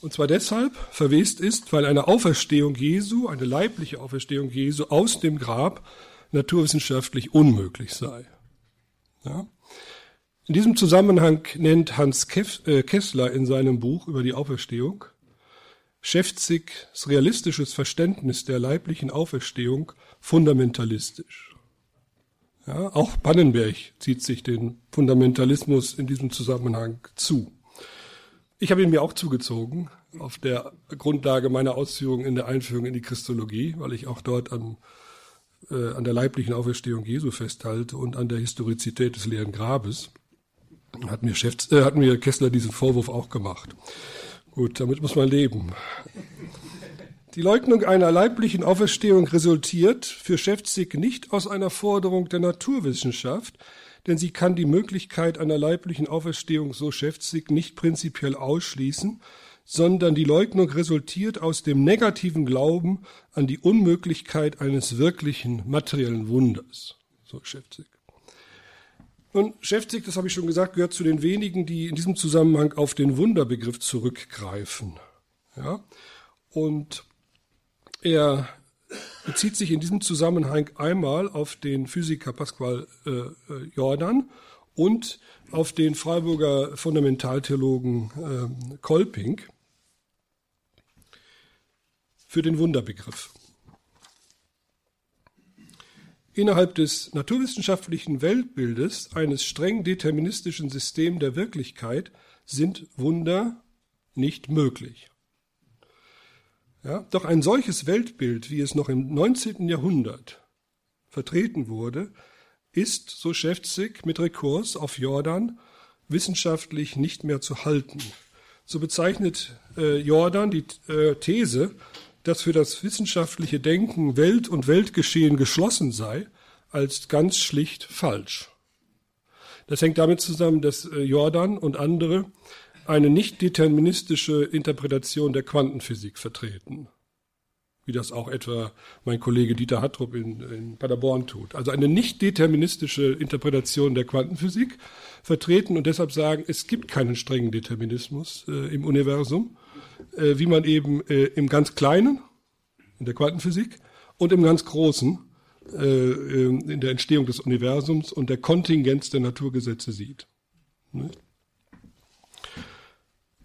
Und zwar deshalb verwest ist, weil eine Auferstehung Jesu, eine leibliche Auferstehung Jesu aus dem Grab naturwissenschaftlich unmöglich sei. Ja? In diesem Zusammenhang nennt Hans äh, Kessler in seinem Buch über die Auferstehung Schäfzigs realistisches Verständnis der leiblichen Auferstehung fundamentalistisch. Ja, auch Pannenberg zieht sich den Fundamentalismus in diesem Zusammenhang zu. Ich habe ihn mir auch zugezogen, auf der Grundlage meiner Ausführungen in der Einführung in die Christologie, weil ich auch dort an, äh, an der leiblichen Auferstehung Jesu festhalte und an der Historizität des leeren Grabes. Hat mir, Chef, äh, hat mir Kessler diesen Vorwurf auch gemacht. Gut, damit muss man leben. Die Leugnung einer leiblichen Auferstehung resultiert für Schäfzig nicht aus einer Forderung der Naturwissenschaft, denn sie kann die Möglichkeit einer leiblichen Auferstehung, so Schäfzig, nicht prinzipiell ausschließen, sondern die Leugnung resultiert aus dem negativen Glauben an die Unmöglichkeit eines wirklichen materiellen Wunders, so Schäfzig. Nun, Schäfzig, das habe ich schon gesagt, gehört zu den wenigen, die in diesem Zusammenhang auf den Wunderbegriff zurückgreifen. Ja? Und er bezieht sich in diesem Zusammenhang einmal auf den Physiker Pascual äh, äh, Jordan und auf den Freiburger Fundamentaltheologen äh, Kolping für den Wunderbegriff. Innerhalb des naturwissenschaftlichen Weltbildes eines streng deterministischen Systems der Wirklichkeit sind Wunder nicht möglich. Ja, doch ein solches Weltbild, wie es noch im 19. Jahrhundert vertreten wurde, ist, so Schäfzig, mit Rekurs auf Jordan wissenschaftlich nicht mehr zu halten. So bezeichnet äh, Jordan die äh, These, dass für das wissenschaftliche Denken Welt und Weltgeschehen geschlossen sei, als ganz schlicht falsch. Das hängt damit zusammen, dass äh, Jordan und andere eine nicht deterministische Interpretation der Quantenphysik vertreten, wie das auch etwa mein Kollege Dieter Hattrup in, in Paderborn tut. Also eine nicht deterministische Interpretation der Quantenphysik vertreten und deshalb sagen, es gibt keinen strengen Determinismus äh, im Universum, äh, wie man eben äh, im ganz Kleinen, in der Quantenphysik, und im ganz Großen, äh, äh, in der Entstehung des Universums und der Kontingenz der Naturgesetze sieht. Nicht?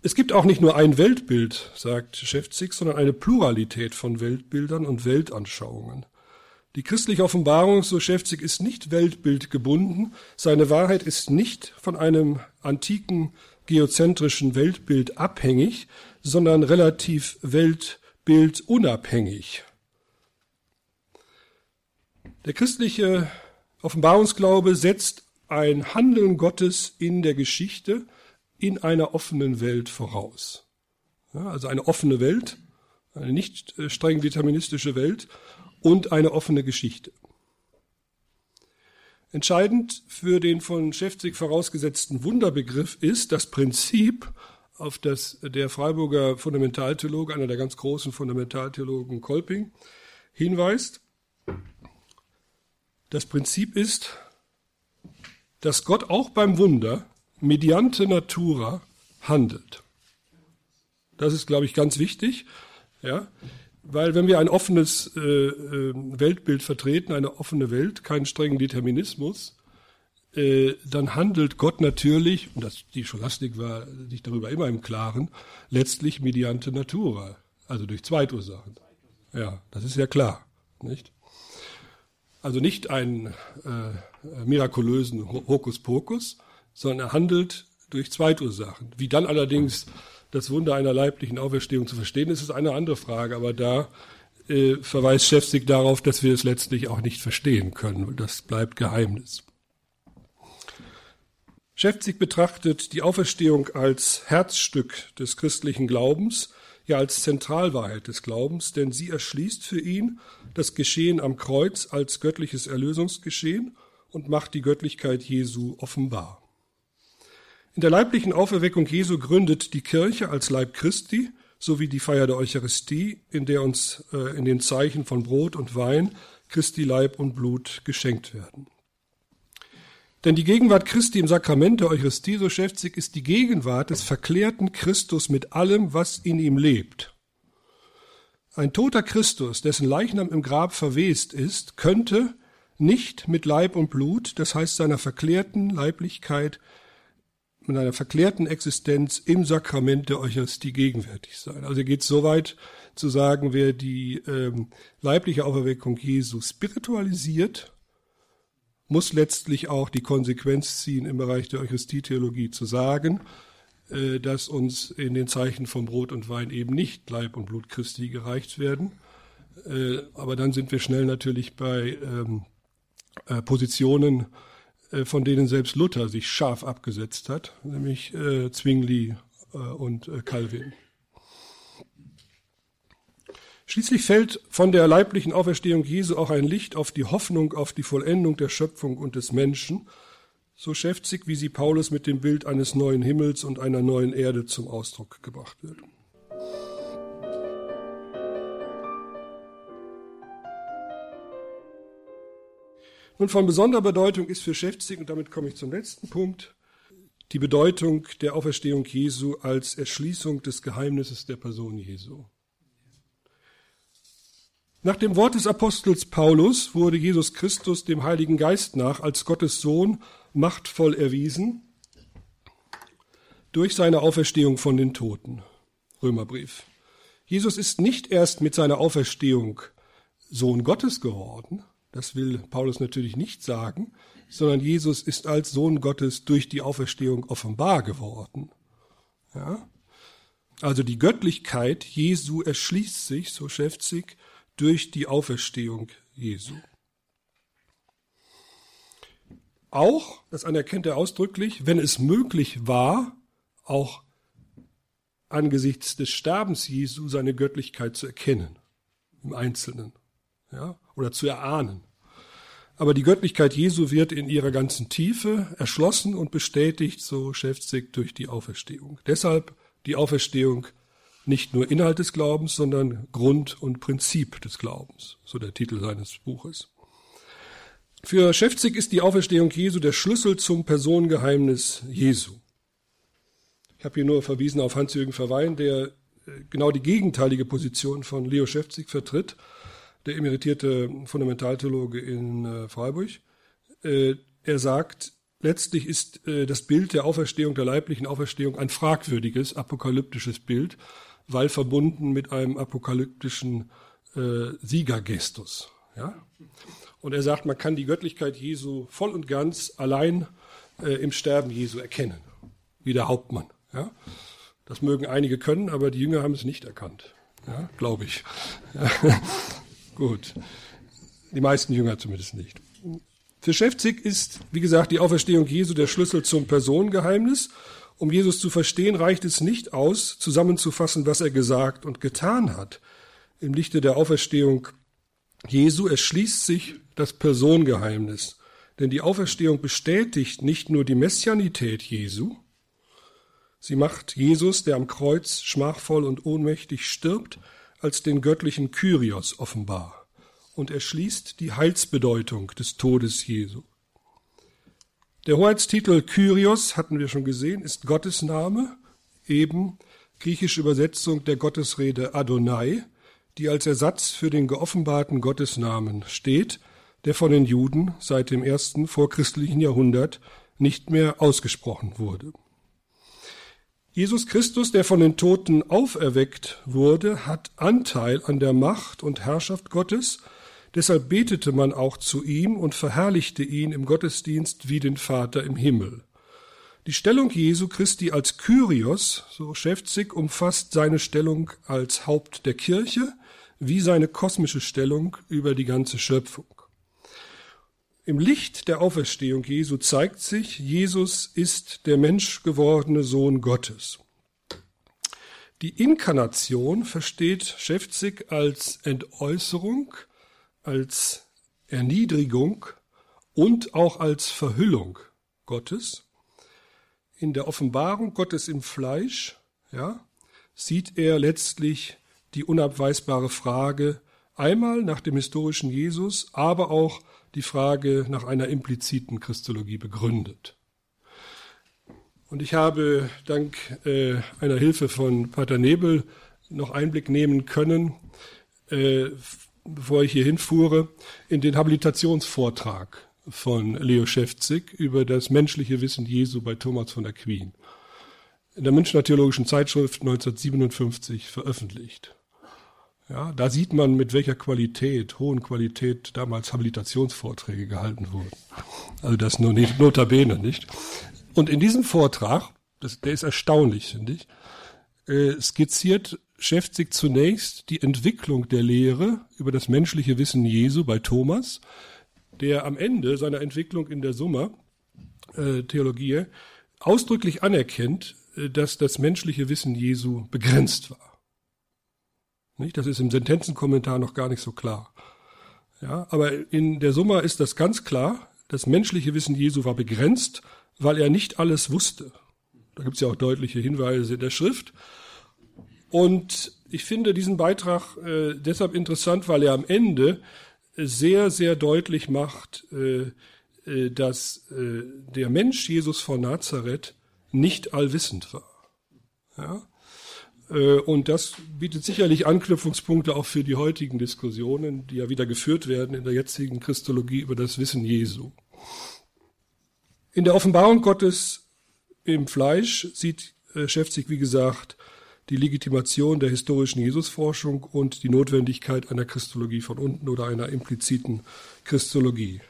Es gibt auch nicht nur ein Weltbild, sagt Schäfzig, sondern eine Pluralität von Weltbildern und Weltanschauungen. Die christliche Offenbarung, so Schäfzig, ist nicht weltbildgebunden. Seine Wahrheit ist nicht von einem antiken geozentrischen Weltbild abhängig, sondern relativ weltbildunabhängig. Der christliche Offenbarungsglaube setzt ein Handeln Gottes in der Geschichte in einer offenen Welt voraus. Ja, also eine offene Welt eine nicht äh, streng deterministische Welt und eine offene Geschichte. Entscheidend für den von Schäfzig vorausgesetzten Wunderbegriff ist das Prinzip, auf das der Freiburger Fundamentaltheologe, einer der ganz großen Fundamentaltheologen Kolping, hinweist. Das Prinzip ist, dass Gott auch beim Wunder mediante natura handelt. Das ist, glaube ich, ganz wichtig, ja, weil wenn wir ein offenes äh, äh, Weltbild vertreten, eine offene Welt, keinen strengen Determinismus, äh, dann handelt Gott natürlich, und das, die Scholastik war sich darüber immer im Klaren, letztlich mediante natura, also durch Zweitursachen. Ja, das ist ja klar, nicht? Also nicht einen äh, mirakulösen Hokuspokus, sondern er handelt durch Zweitursachen. Wie dann allerdings das Wunder einer leiblichen Auferstehung zu verstehen ist, ist eine andere Frage. Aber da äh, verweist Schäfzig darauf, dass wir es letztlich auch nicht verstehen können. Das bleibt Geheimnis. Schäfzig betrachtet die Auferstehung als Herzstück des christlichen Glaubens, ja als Zentralwahrheit des Glaubens, denn sie erschließt für ihn das Geschehen am Kreuz als göttliches Erlösungsgeschehen und macht die Göttlichkeit Jesu offenbar. In der leiblichen Auferweckung Jesu gründet die Kirche als Leib Christi sowie die Feier der Eucharistie, in der uns äh, in den Zeichen von Brot und Wein Christi Leib und Blut geschenkt werden. Denn die Gegenwart Christi im Sakrament der Eucharistie, so Schäfzig, ist die Gegenwart des verklärten Christus mit allem, was in ihm lebt. Ein toter Christus, dessen Leichnam im Grab verwest ist, könnte nicht mit Leib und Blut, das heißt seiner verklärten Leiblichkeit, mit einer verklärten Existenz im Sakrament der Eucharistie gegenwärtig sein. Also er geht so weit zu sagen, wer die ähm, leibliche Auferweckung Jesu spiritualisiert, muss letztlich auch die Konsequenz ziehen im Bereich der Eucharistietheologie zu sagen, äh, dass uns in den Zeichen von Brot und Wein eben nicht Leib und Blut Christi gereicht werden. Äh, aber dann sind wir schnell natürlich bei ähm, äh, Positionen, von denen selbst Luther sich scharf abgesetzt hat, nämlich äh, Zwingli äh, und äh, Calvin. Schließlich fällt von der leiblichen Auferstehung Jesu auch ein Licht auf die Hoffnung auf die Vollendung der Schöpfung und des Menschen, so schäftig, wie sie Paulus mit dem Bild eines neuen Himmels und einer neuen Erde zum Ausdruck gebracht wird. Nun von besonderer Bedeutung ist für Schäfzig, und damit komme ich zum letzten Punkt, die Bedeutung der Auferstehung Jesu als Erschließung des Geheimnisses der Person Jesu. Nach dem Wort des Apostels Paulus wurde Jesus Christus dem Heiligen Geist nach als Gottes Sohn machtvoll erwiesen durch seine Auferstehung von den Toten. Römerbrief. Jesus ist nicht erst mit seiner Auferstehung Sohn Gottes geworden, das will Paulus natürlich nicht sagen, sondern Jesus ist als Sohn Gottes durch die Auferstehung offenbar geworden. Ja? Also die Göttlichkeit Jesu erschließt sich, so Schäfzig, durch die Auferstehung Jesu. Auch, das anerkennt er ausdrücklich, wenn es möglich war, auch angesichts des Sterbens Jesu seine Göttlichkeit zu erkennen, im Einzelnen ja, oder zu erahnen. Aber die Göttlichkeit Jesu wird in ihrer ganzen Tiefe erschlossen und bestätigt, so Schäfzig, durch die Auferstehung. Deshalb die Auferstehung nicht nur Inhalt des Glaubens, sondern Grund und Prinzip des Glaubens, so der Titel seines Buches. Für Schäfzig ist die Auferstehung Jesu der Schlüssel zum Personengeheimnis Jesu. Ich habe hier nur verwiesen auf Hans-Jürgen Verweyen, der äh, genau die gegenteilige Position von Leo Schäfzig vertritt der emeritierte Fundamentaltheologe in äh, Freiburg. Äh, er sagt, letztlich ist äh, das Bild der Auferstehung, der leiblichen Auferstehung, ein fragwürdiges, apokalyptisches Bild, weil verbunden mit einem apokalyptischen Siegergestus. Ja? Und er sagt, man kann die Göttlichkeit Jesu voll und ganz allein im Sterben Jesu erkennen, wie der Hauptmann. Ja? Das mögen einige können, aber die Jünger haben es nicht erkannt, ja? glaube ich. Gut. Die meisten Jünger zumindest nicht. Für Schäfzig ist, wie gesagt, die Auferstehung Jesu der Schlüssel zum Personengeheimnis. Um Jesus zu verstehen, reicht es nicht aus, zusammenzufassen, was er gesagt und getan hat. im Lichte der Auferstehung Jesu erschließt sich das Personengeheimnis. Denn die Auferstehung bestätigt nicht nur die Messianität Jesu, sie macht Jesus, der am Kreuz schmachvoll und ohnmächtig stirbt, als den göttlichen Kyrios offenbar und erschließt die Heilsbedeutung des Todes Jesu. Der Hoheitstitel Kyrios, hatten wir schon gesehen, ist Gottesname, eben griechische Übersetzung der Gottesrede Adonai, die als Ersatz für den geoffenbarten Gottesnamen steht, der von den Juden seit dem ersten vorchristlichen Jahrhundert nicht mehr ausgesprochen wurde. Jesus Christus, der von den Toten auferweckt wurde, hat Anteil an der Macht und Herrschaft Gottes, deshalb betete man auch zu ihm und verherrlichte ihn im Gottesdienst wie den Vater im Himmel. Die Stellung Jesu Christi als Kyrios, so Schäfzig, umfasst seine Stellung als Haupt der Kirche wie seine kosmische Stellung über die ganze Schöpfung. Im Licht der Auferstehung Jesu zeigt sich, Jesus ist der menschgewordene Sohn Gottes. Die Inkarnation versteht Schäfzig als Entäußerung, als Erniedrigung und auch als Verhüllung Gottes. In der Offenbarung Gottes im Fleisch, ja, sieht er letztlich die unabweisbare Frage einmal nach dem historischen Jesus, aber auch die Frage nach einer impliziten Christologie begründet. Und ich habe dank äh, einer Hilfe von Pater Nebel noch Einblick nehmen können, äh, bevor ich hier hinfuhre, in den Habilitationsvortrag von Leo Schäfzig über das menschliche Wissen Jesu bei Thomas von Aquin. In der Münchner Theologischen Zeitschrift 1957 veröffentlicht. Ja, da sieht man, mit welcher Qualität, hohen Qualität damals Habilitationsvorträge gehalten wurden. Also das nur nicht, notabene, nicht? Und in diesem Vortrag, das, der ist erstaunlich, finde ich, äh, skizziert Schäfzig zunächst die Entwicklung der Lehre über das menschliche Wissen Jesu bei Thomas, der am Ende seiner Entwicklung in der Summa äh, Theologie ausdrücklich anerkennt, äh, dass das menschliche Wissen Jesu begrenzt war. Nicht? Das ist im Sentenzenkommentar noch gar nicht so klar. Ja, aber in der Summa ist das ganz klar. Das menschliche Wissen Jesu war begrenzt, weil er nicht alles wusste. Da gibt es ja auch deutliche Hinweise in der Schrift. Und ich finde diesen Beitrag äh, deshalb interessant, weil er am Ende sehr, sehr deutlich macht, äh, äh, dass äh, der Mensch Jesus von Nazareth nicht allwissend war. Ja? Äh, und das bietet sicherlich Anknüpfungspunkte auch für die heutigen Diskussionen, die ja wieder geführt werden in der jetzigen Christologie über das Wissen Jesu. In der Offenbarung Gottes im Fleisch sieht äh, Schäfzig, wie gesagt, die Legitimation der historischen Jesusforschung und die Notwendigkeit einer Christologie von unten oder einer impliziten Christologie.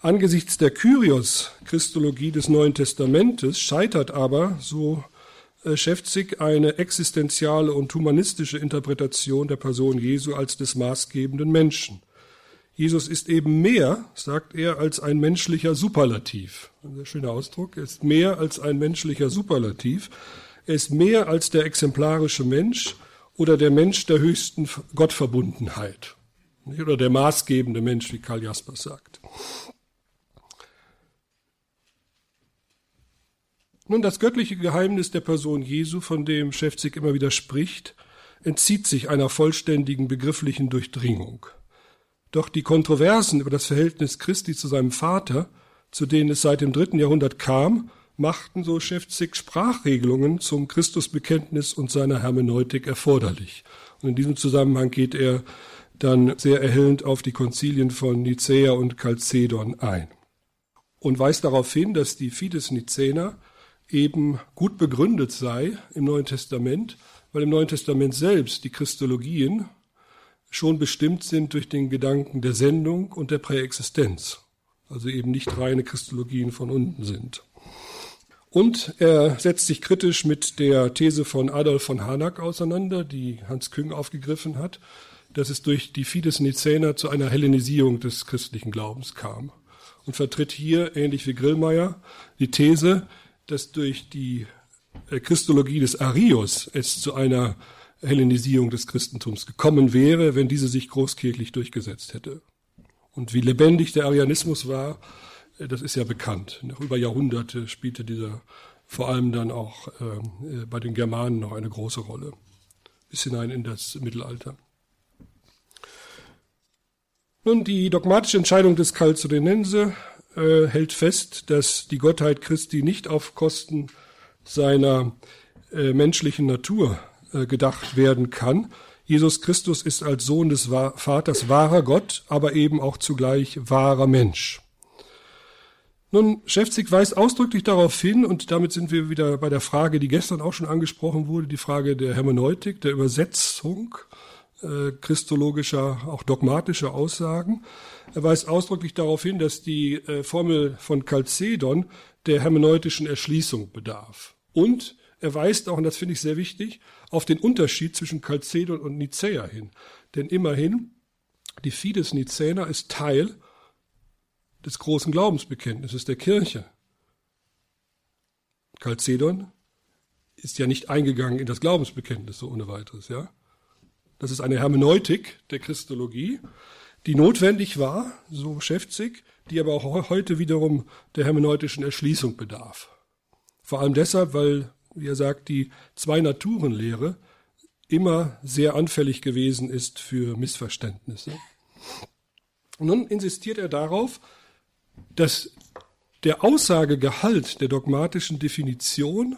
Angesichts der Kyrios-Christologie des Neuen Testamentes scheitert aber, so Schäfzig eine existenziale und humanistische Interpretation der Person Jesu als des maßgebenden Menschen. Jesus ist eben mehr, sagt er, als ein menschlicher Superlativ. Ein sehr schöner Ausdruck. Er ist mehr als ein menschlicher Superlativ. Er ist mehr als der exemplarische Mensch oder der Mensch der höchsten Gottverbundenheit. Oder der maßgebende Mensch, wie Karl Jaspers sagt. Nun, das göttliche Geheimnis der Person Jesu, von dem Schäfzig immer wieder spricht, entzieht sich einer vollständigen begrifflichen Durchdringung. Doch die Kontroversen über das Verhältnis Christi zu seinem Vater, zu denen es seit dem dritten Jahrhundert kam, machten, so Schäfzig, Sprachregelungen zum Christusbekenntnis und seiner Hermeneutik erforderlich. Und in diesem Zusammenhang geht er dann sehr erhellend auf die Konzilien von Nicäa und Chalcedon ein und weist darauf hin, dass die Fides Nicäner eben gut begründet sei im Neuen Testament, weil im Neuen Testament selbst die Christologien schon bestimmt sind durch den Gedanken der Sendung und der Präexistenz, also eben nicht reine Christologien von unten sind. Und er setzt sich kritisch mit der These von Adolf von Harnack auseinander, die Hans Küng aufgegriffen hat, dass es durch die Fides Nicäner zu einer Hellenisierung des christlichen Glaubens kam. Und vertritt hier, ähnlich wie Grillmeier, die These, dass durch die äh, Christologie des Arius es zu einer Hellenisierung des Christentums gekommen wäre, wenn diese sich großkirchlich durchgesetzt hätte. Und wie lebendig der Arianismus war, äh, das ist ja bekannt. Noch über Jahrhunderte spielte dieser vor allem dann auch äh, bei den Germanen noch eine große Rolle, bis hinein in das Mittelalter. Nun, die dogmatische Entscheidung des Calzodonense äh, hält fest, dass die Gottheit Christi nicht auf Kosten seiner äh, menschlichen Natur äh, gedacht werden kann. Jesus Christus ist als Sohn des Vaters wahrer Gott, aber eben auch zugleich wahrer Mensch. Nun, Schäfzig weist ausdrücklich darauf hin, und damit sind wir wieder bei der Frage, die gestern auch schon angesprochen wurde, die Frage der Hermeneutik, der Übersetzung äh, christologischer, auch dogmatischer Aussagen. Er weist ausdrücklich darauf hin, dass die äh, Formel von Chalcedon der hermeneutischen Erschließung bedarf. Und er weist auch, und das finde ich sehr wichtig, auf den Unterschied zwischen Chalcedon und Nicäa hin. Denn immerhin, die Fides Nicäner ist Teil des großen Glaubensbekenntnisses der Kirche. Chalcedon ist ja nicht eingegangen in das Glaubensbekenntnis so ohne weiteres, ja. Das ist eine Hermeneutik der Christologie, die notwendig war, so Schäfzig, die aber auch heute wiederum der hermeneutischen Erschließung bedarf. Vor allem deshalb, weil, wie er sagt, die Zwei-Naturen-Lehre immer sehr anfällig gewesen ist für Missverständnisse. Und nun insistiert er darauf, dass der Aussagegehalt der dogmatischen Definition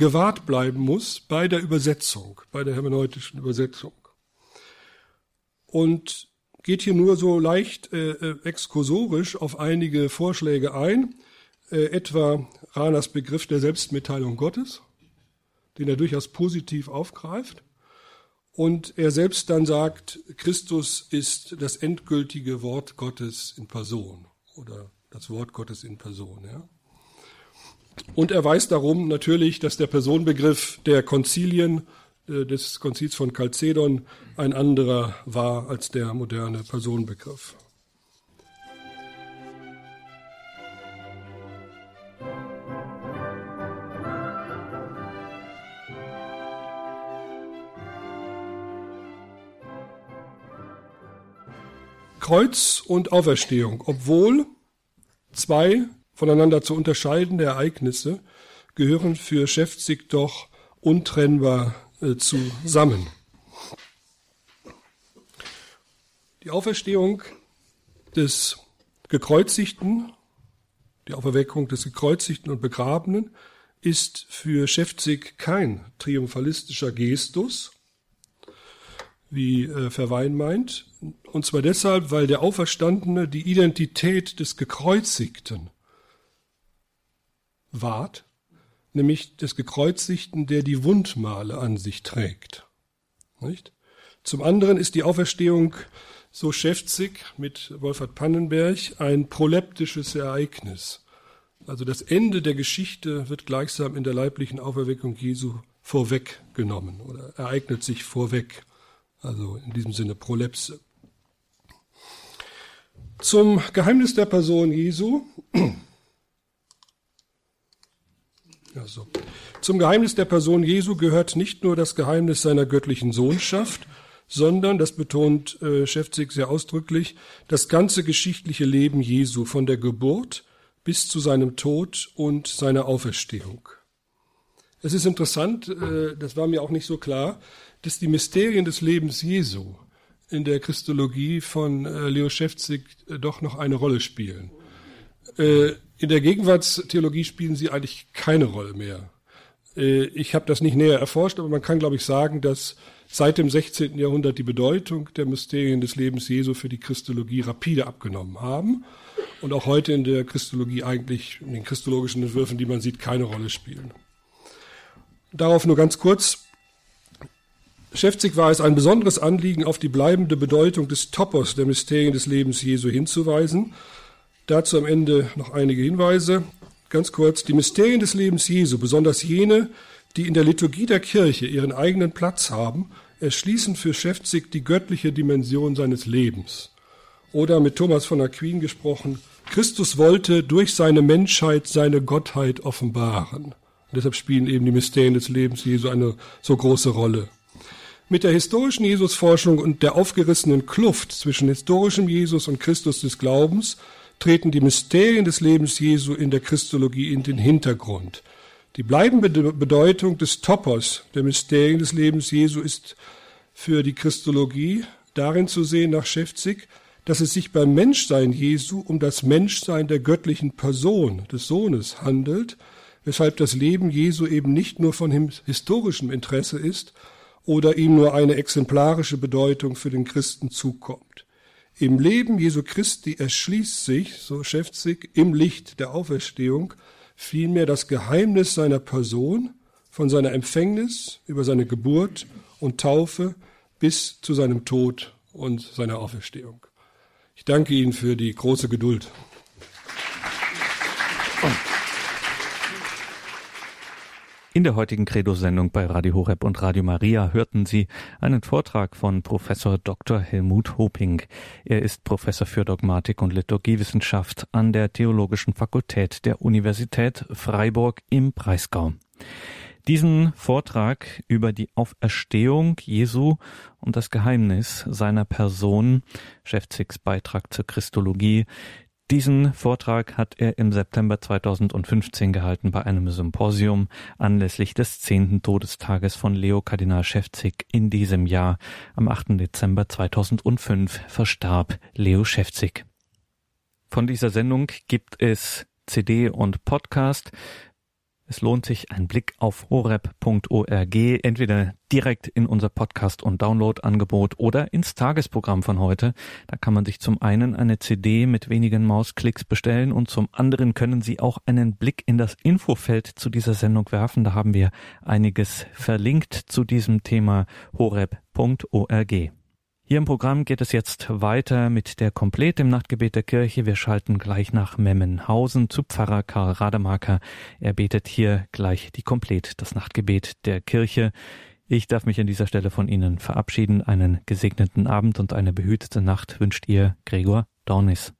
gewahrt bleiben muss bei der Übersetzung, bei der hermeneutischen Übersetzung. Und geht hier nur so leicht äh, äh exkursorisch auf einige Vorschläge ein, äh, etwa Ranas Begriff der Selbstmitteilung Gottes, den er durchaus positiv aufgreift. Und er selbst dann sagt, Christus ist das endgültige Wort Gottes in Person oder das Wort Gottes in Person. Ja. Und er weiß darum natürlich, dass der Personenbegriff der Konzilien, äh, des Konzils von Chalcedon, ein anderer war als der moderne Personenbegriff. Kreuz und Auferstehung, obwohl zwei voneinander zu unterscheidende Ereignisse, gehören für Schäfzig doch untrennbar äh, zusammen. Die Auferstehung des Gekreuzigten, die Auferweckung des Gekreuzigten und Begrabenen ist für Schäfzig kein triumphalistischer Gestus, wie äh, Verwein meint, und zwar deshalb, weil der Auferstandene die Identität des Gekreuzigten wahrt, nämlich des Gekreuzigten, der die Wundmale an sich trägt. Nicht? Zum anderen ist die Auferstehung so schäfzig mit Wolfhard Pannenberg ein proleptisches Ereignis. Also das Ende der Geschichte wird gleichsam in der leiblichen Auferweckung Jesu vorweggenommen oder ereignet sich vorweg. Also in diesem Sinne Prolepse. Zum Geheimnis der Person Jesu. Also, zum Geheimnis der Person Jesu gehört nicht nur das Geheimnis seiner göttlichen Sohnschaft, sondern, das betont äh, Schäfzig sehr ausdrücklich, das ganze geschichtliche Leben Jesu von der Geburt bis zu seinem Tod und seiner Auferstehung. Es ist interessant, äh, das war mir auch nicht so klar, dass die Mysterien des Lebens Jesu in der Christologie von äh, Leo Schäfzig äh, doch noch eine Rolle spielen. Äh, in der Gegenwartstheologie spielen sie eigentlich keine Rolle mehr. Äh, ich habe das nicht näher erforscht, aber man kann, glaube ich, sagen, dass seit dem 16. Jahrhundert die Bedeutung der Mysterien des Lebens Jesu für die Christologie rapide abgenommen haben und auch heute in der Christologie eigentlich in den christologischen Entwürfen, die man sieht, keine Rolle spielen. Darauf nur ganz kurz. Schäfzig war es ein besonderes Anliegen, auf die bleibende Bedeutung des Topos der Mysterien des Lebens Jesu hinzuweisen. Dazu am Ende noch einige Hinweise. Ganz kurz, die Mysterien des Lebens Jesu, besonders jene, die in der Liturgie der Kirche ihren eigenen Platz haben, erschließen für Schäfzig die göttliche Dimension seines Lebens. Oder mit Thomas von Aquin gesprochen, Christus wollte durch seine Menschheit seine Gottheit offenbaren. Und deshalb spielen eben die Mysterien des Lebens Jesu eine so große Rolle. Mit der historischen Jesusforschung und der aufgerissenen Kluft zwischen historischem Jesus und Christus des Glaubens treten die Mysterien des Lebens Jesu in der Christologie in den Hintergrund. Die bleibende Bedeutung des Topos der Mysterien des Lebens Jesu ist für die Christologie darin zu sehen nach Schäfzig, dass es sich beim Menschsein Jesu um das Menschsein der göttlichen Person des Sohnes handelt, weshalb das Leben Jesu eben nicht nur von historischem Interesse ist oder ihm nur eine exemplarische Bedeutung für den Christen zukommt. Im Leben Jesu Christi erschließt sich, so Schäfzig, im Licht der Auferstehung vielmehr das Geheimnis seiner Person, von seiner Empfängnis über seine Geburt und Taufe bis zu seinem Tod und seiner Auferstehung. Ich danke Ihnen für die große Geduld. In der heutigen Credo-Sendung bei Radio Horeb und Radio Maria hörten Sie einen Vortrag von Professor Dr. Helmut Hoping. Er ist Professor für Dogmatik und Liturgiewissenschaft an der Theologischen Fakultät der Universität Freiburg im Breisgau. Diesen Vortrag über die Auferstehung Jesu und das Geheimnis seiner Person, Schäfzigs Beitrag zur Christologie, diesen Vortrag hat er im September 2015 gehalten bei einem Symposium anlässlich des zehnten Todestages von Leo Kardinal Schäfzig in diesem Jahr. Am 8. Dezember 2005 verstarb Leo Schäfzig. Von dieser Sendung gibt es CD und Podcast. Es lohnt sich ein Blick auf horeb.org, entweder direkt in unser Podcast- und Download-Angebot oder ins Tagesprogramm von heute. Da kann man sich zum einen eine CD mit wenigen Mausklicks bestellen und zum anderen können Sie auch einen Blick in das Infofeld zu dieser Sendung werfen. Da haben wir einiges verlinkt zu diesem Thema horeb.org. Hier im Programm geht es jetzt weiter mit der Komplett im Nachtgebet der Kirche. Wir schalten gleich nach Memmenhausen zu Pfarrer Karl Rademacher. Er betet hier gleich die Komplett, das Nachtgebet der Kirche. Ich darf mich an dieser Stelle von Ihnen verabschieden. Einen gesegneten Abend und eine behütete Nacht wünscht ihr Gregor Dornis.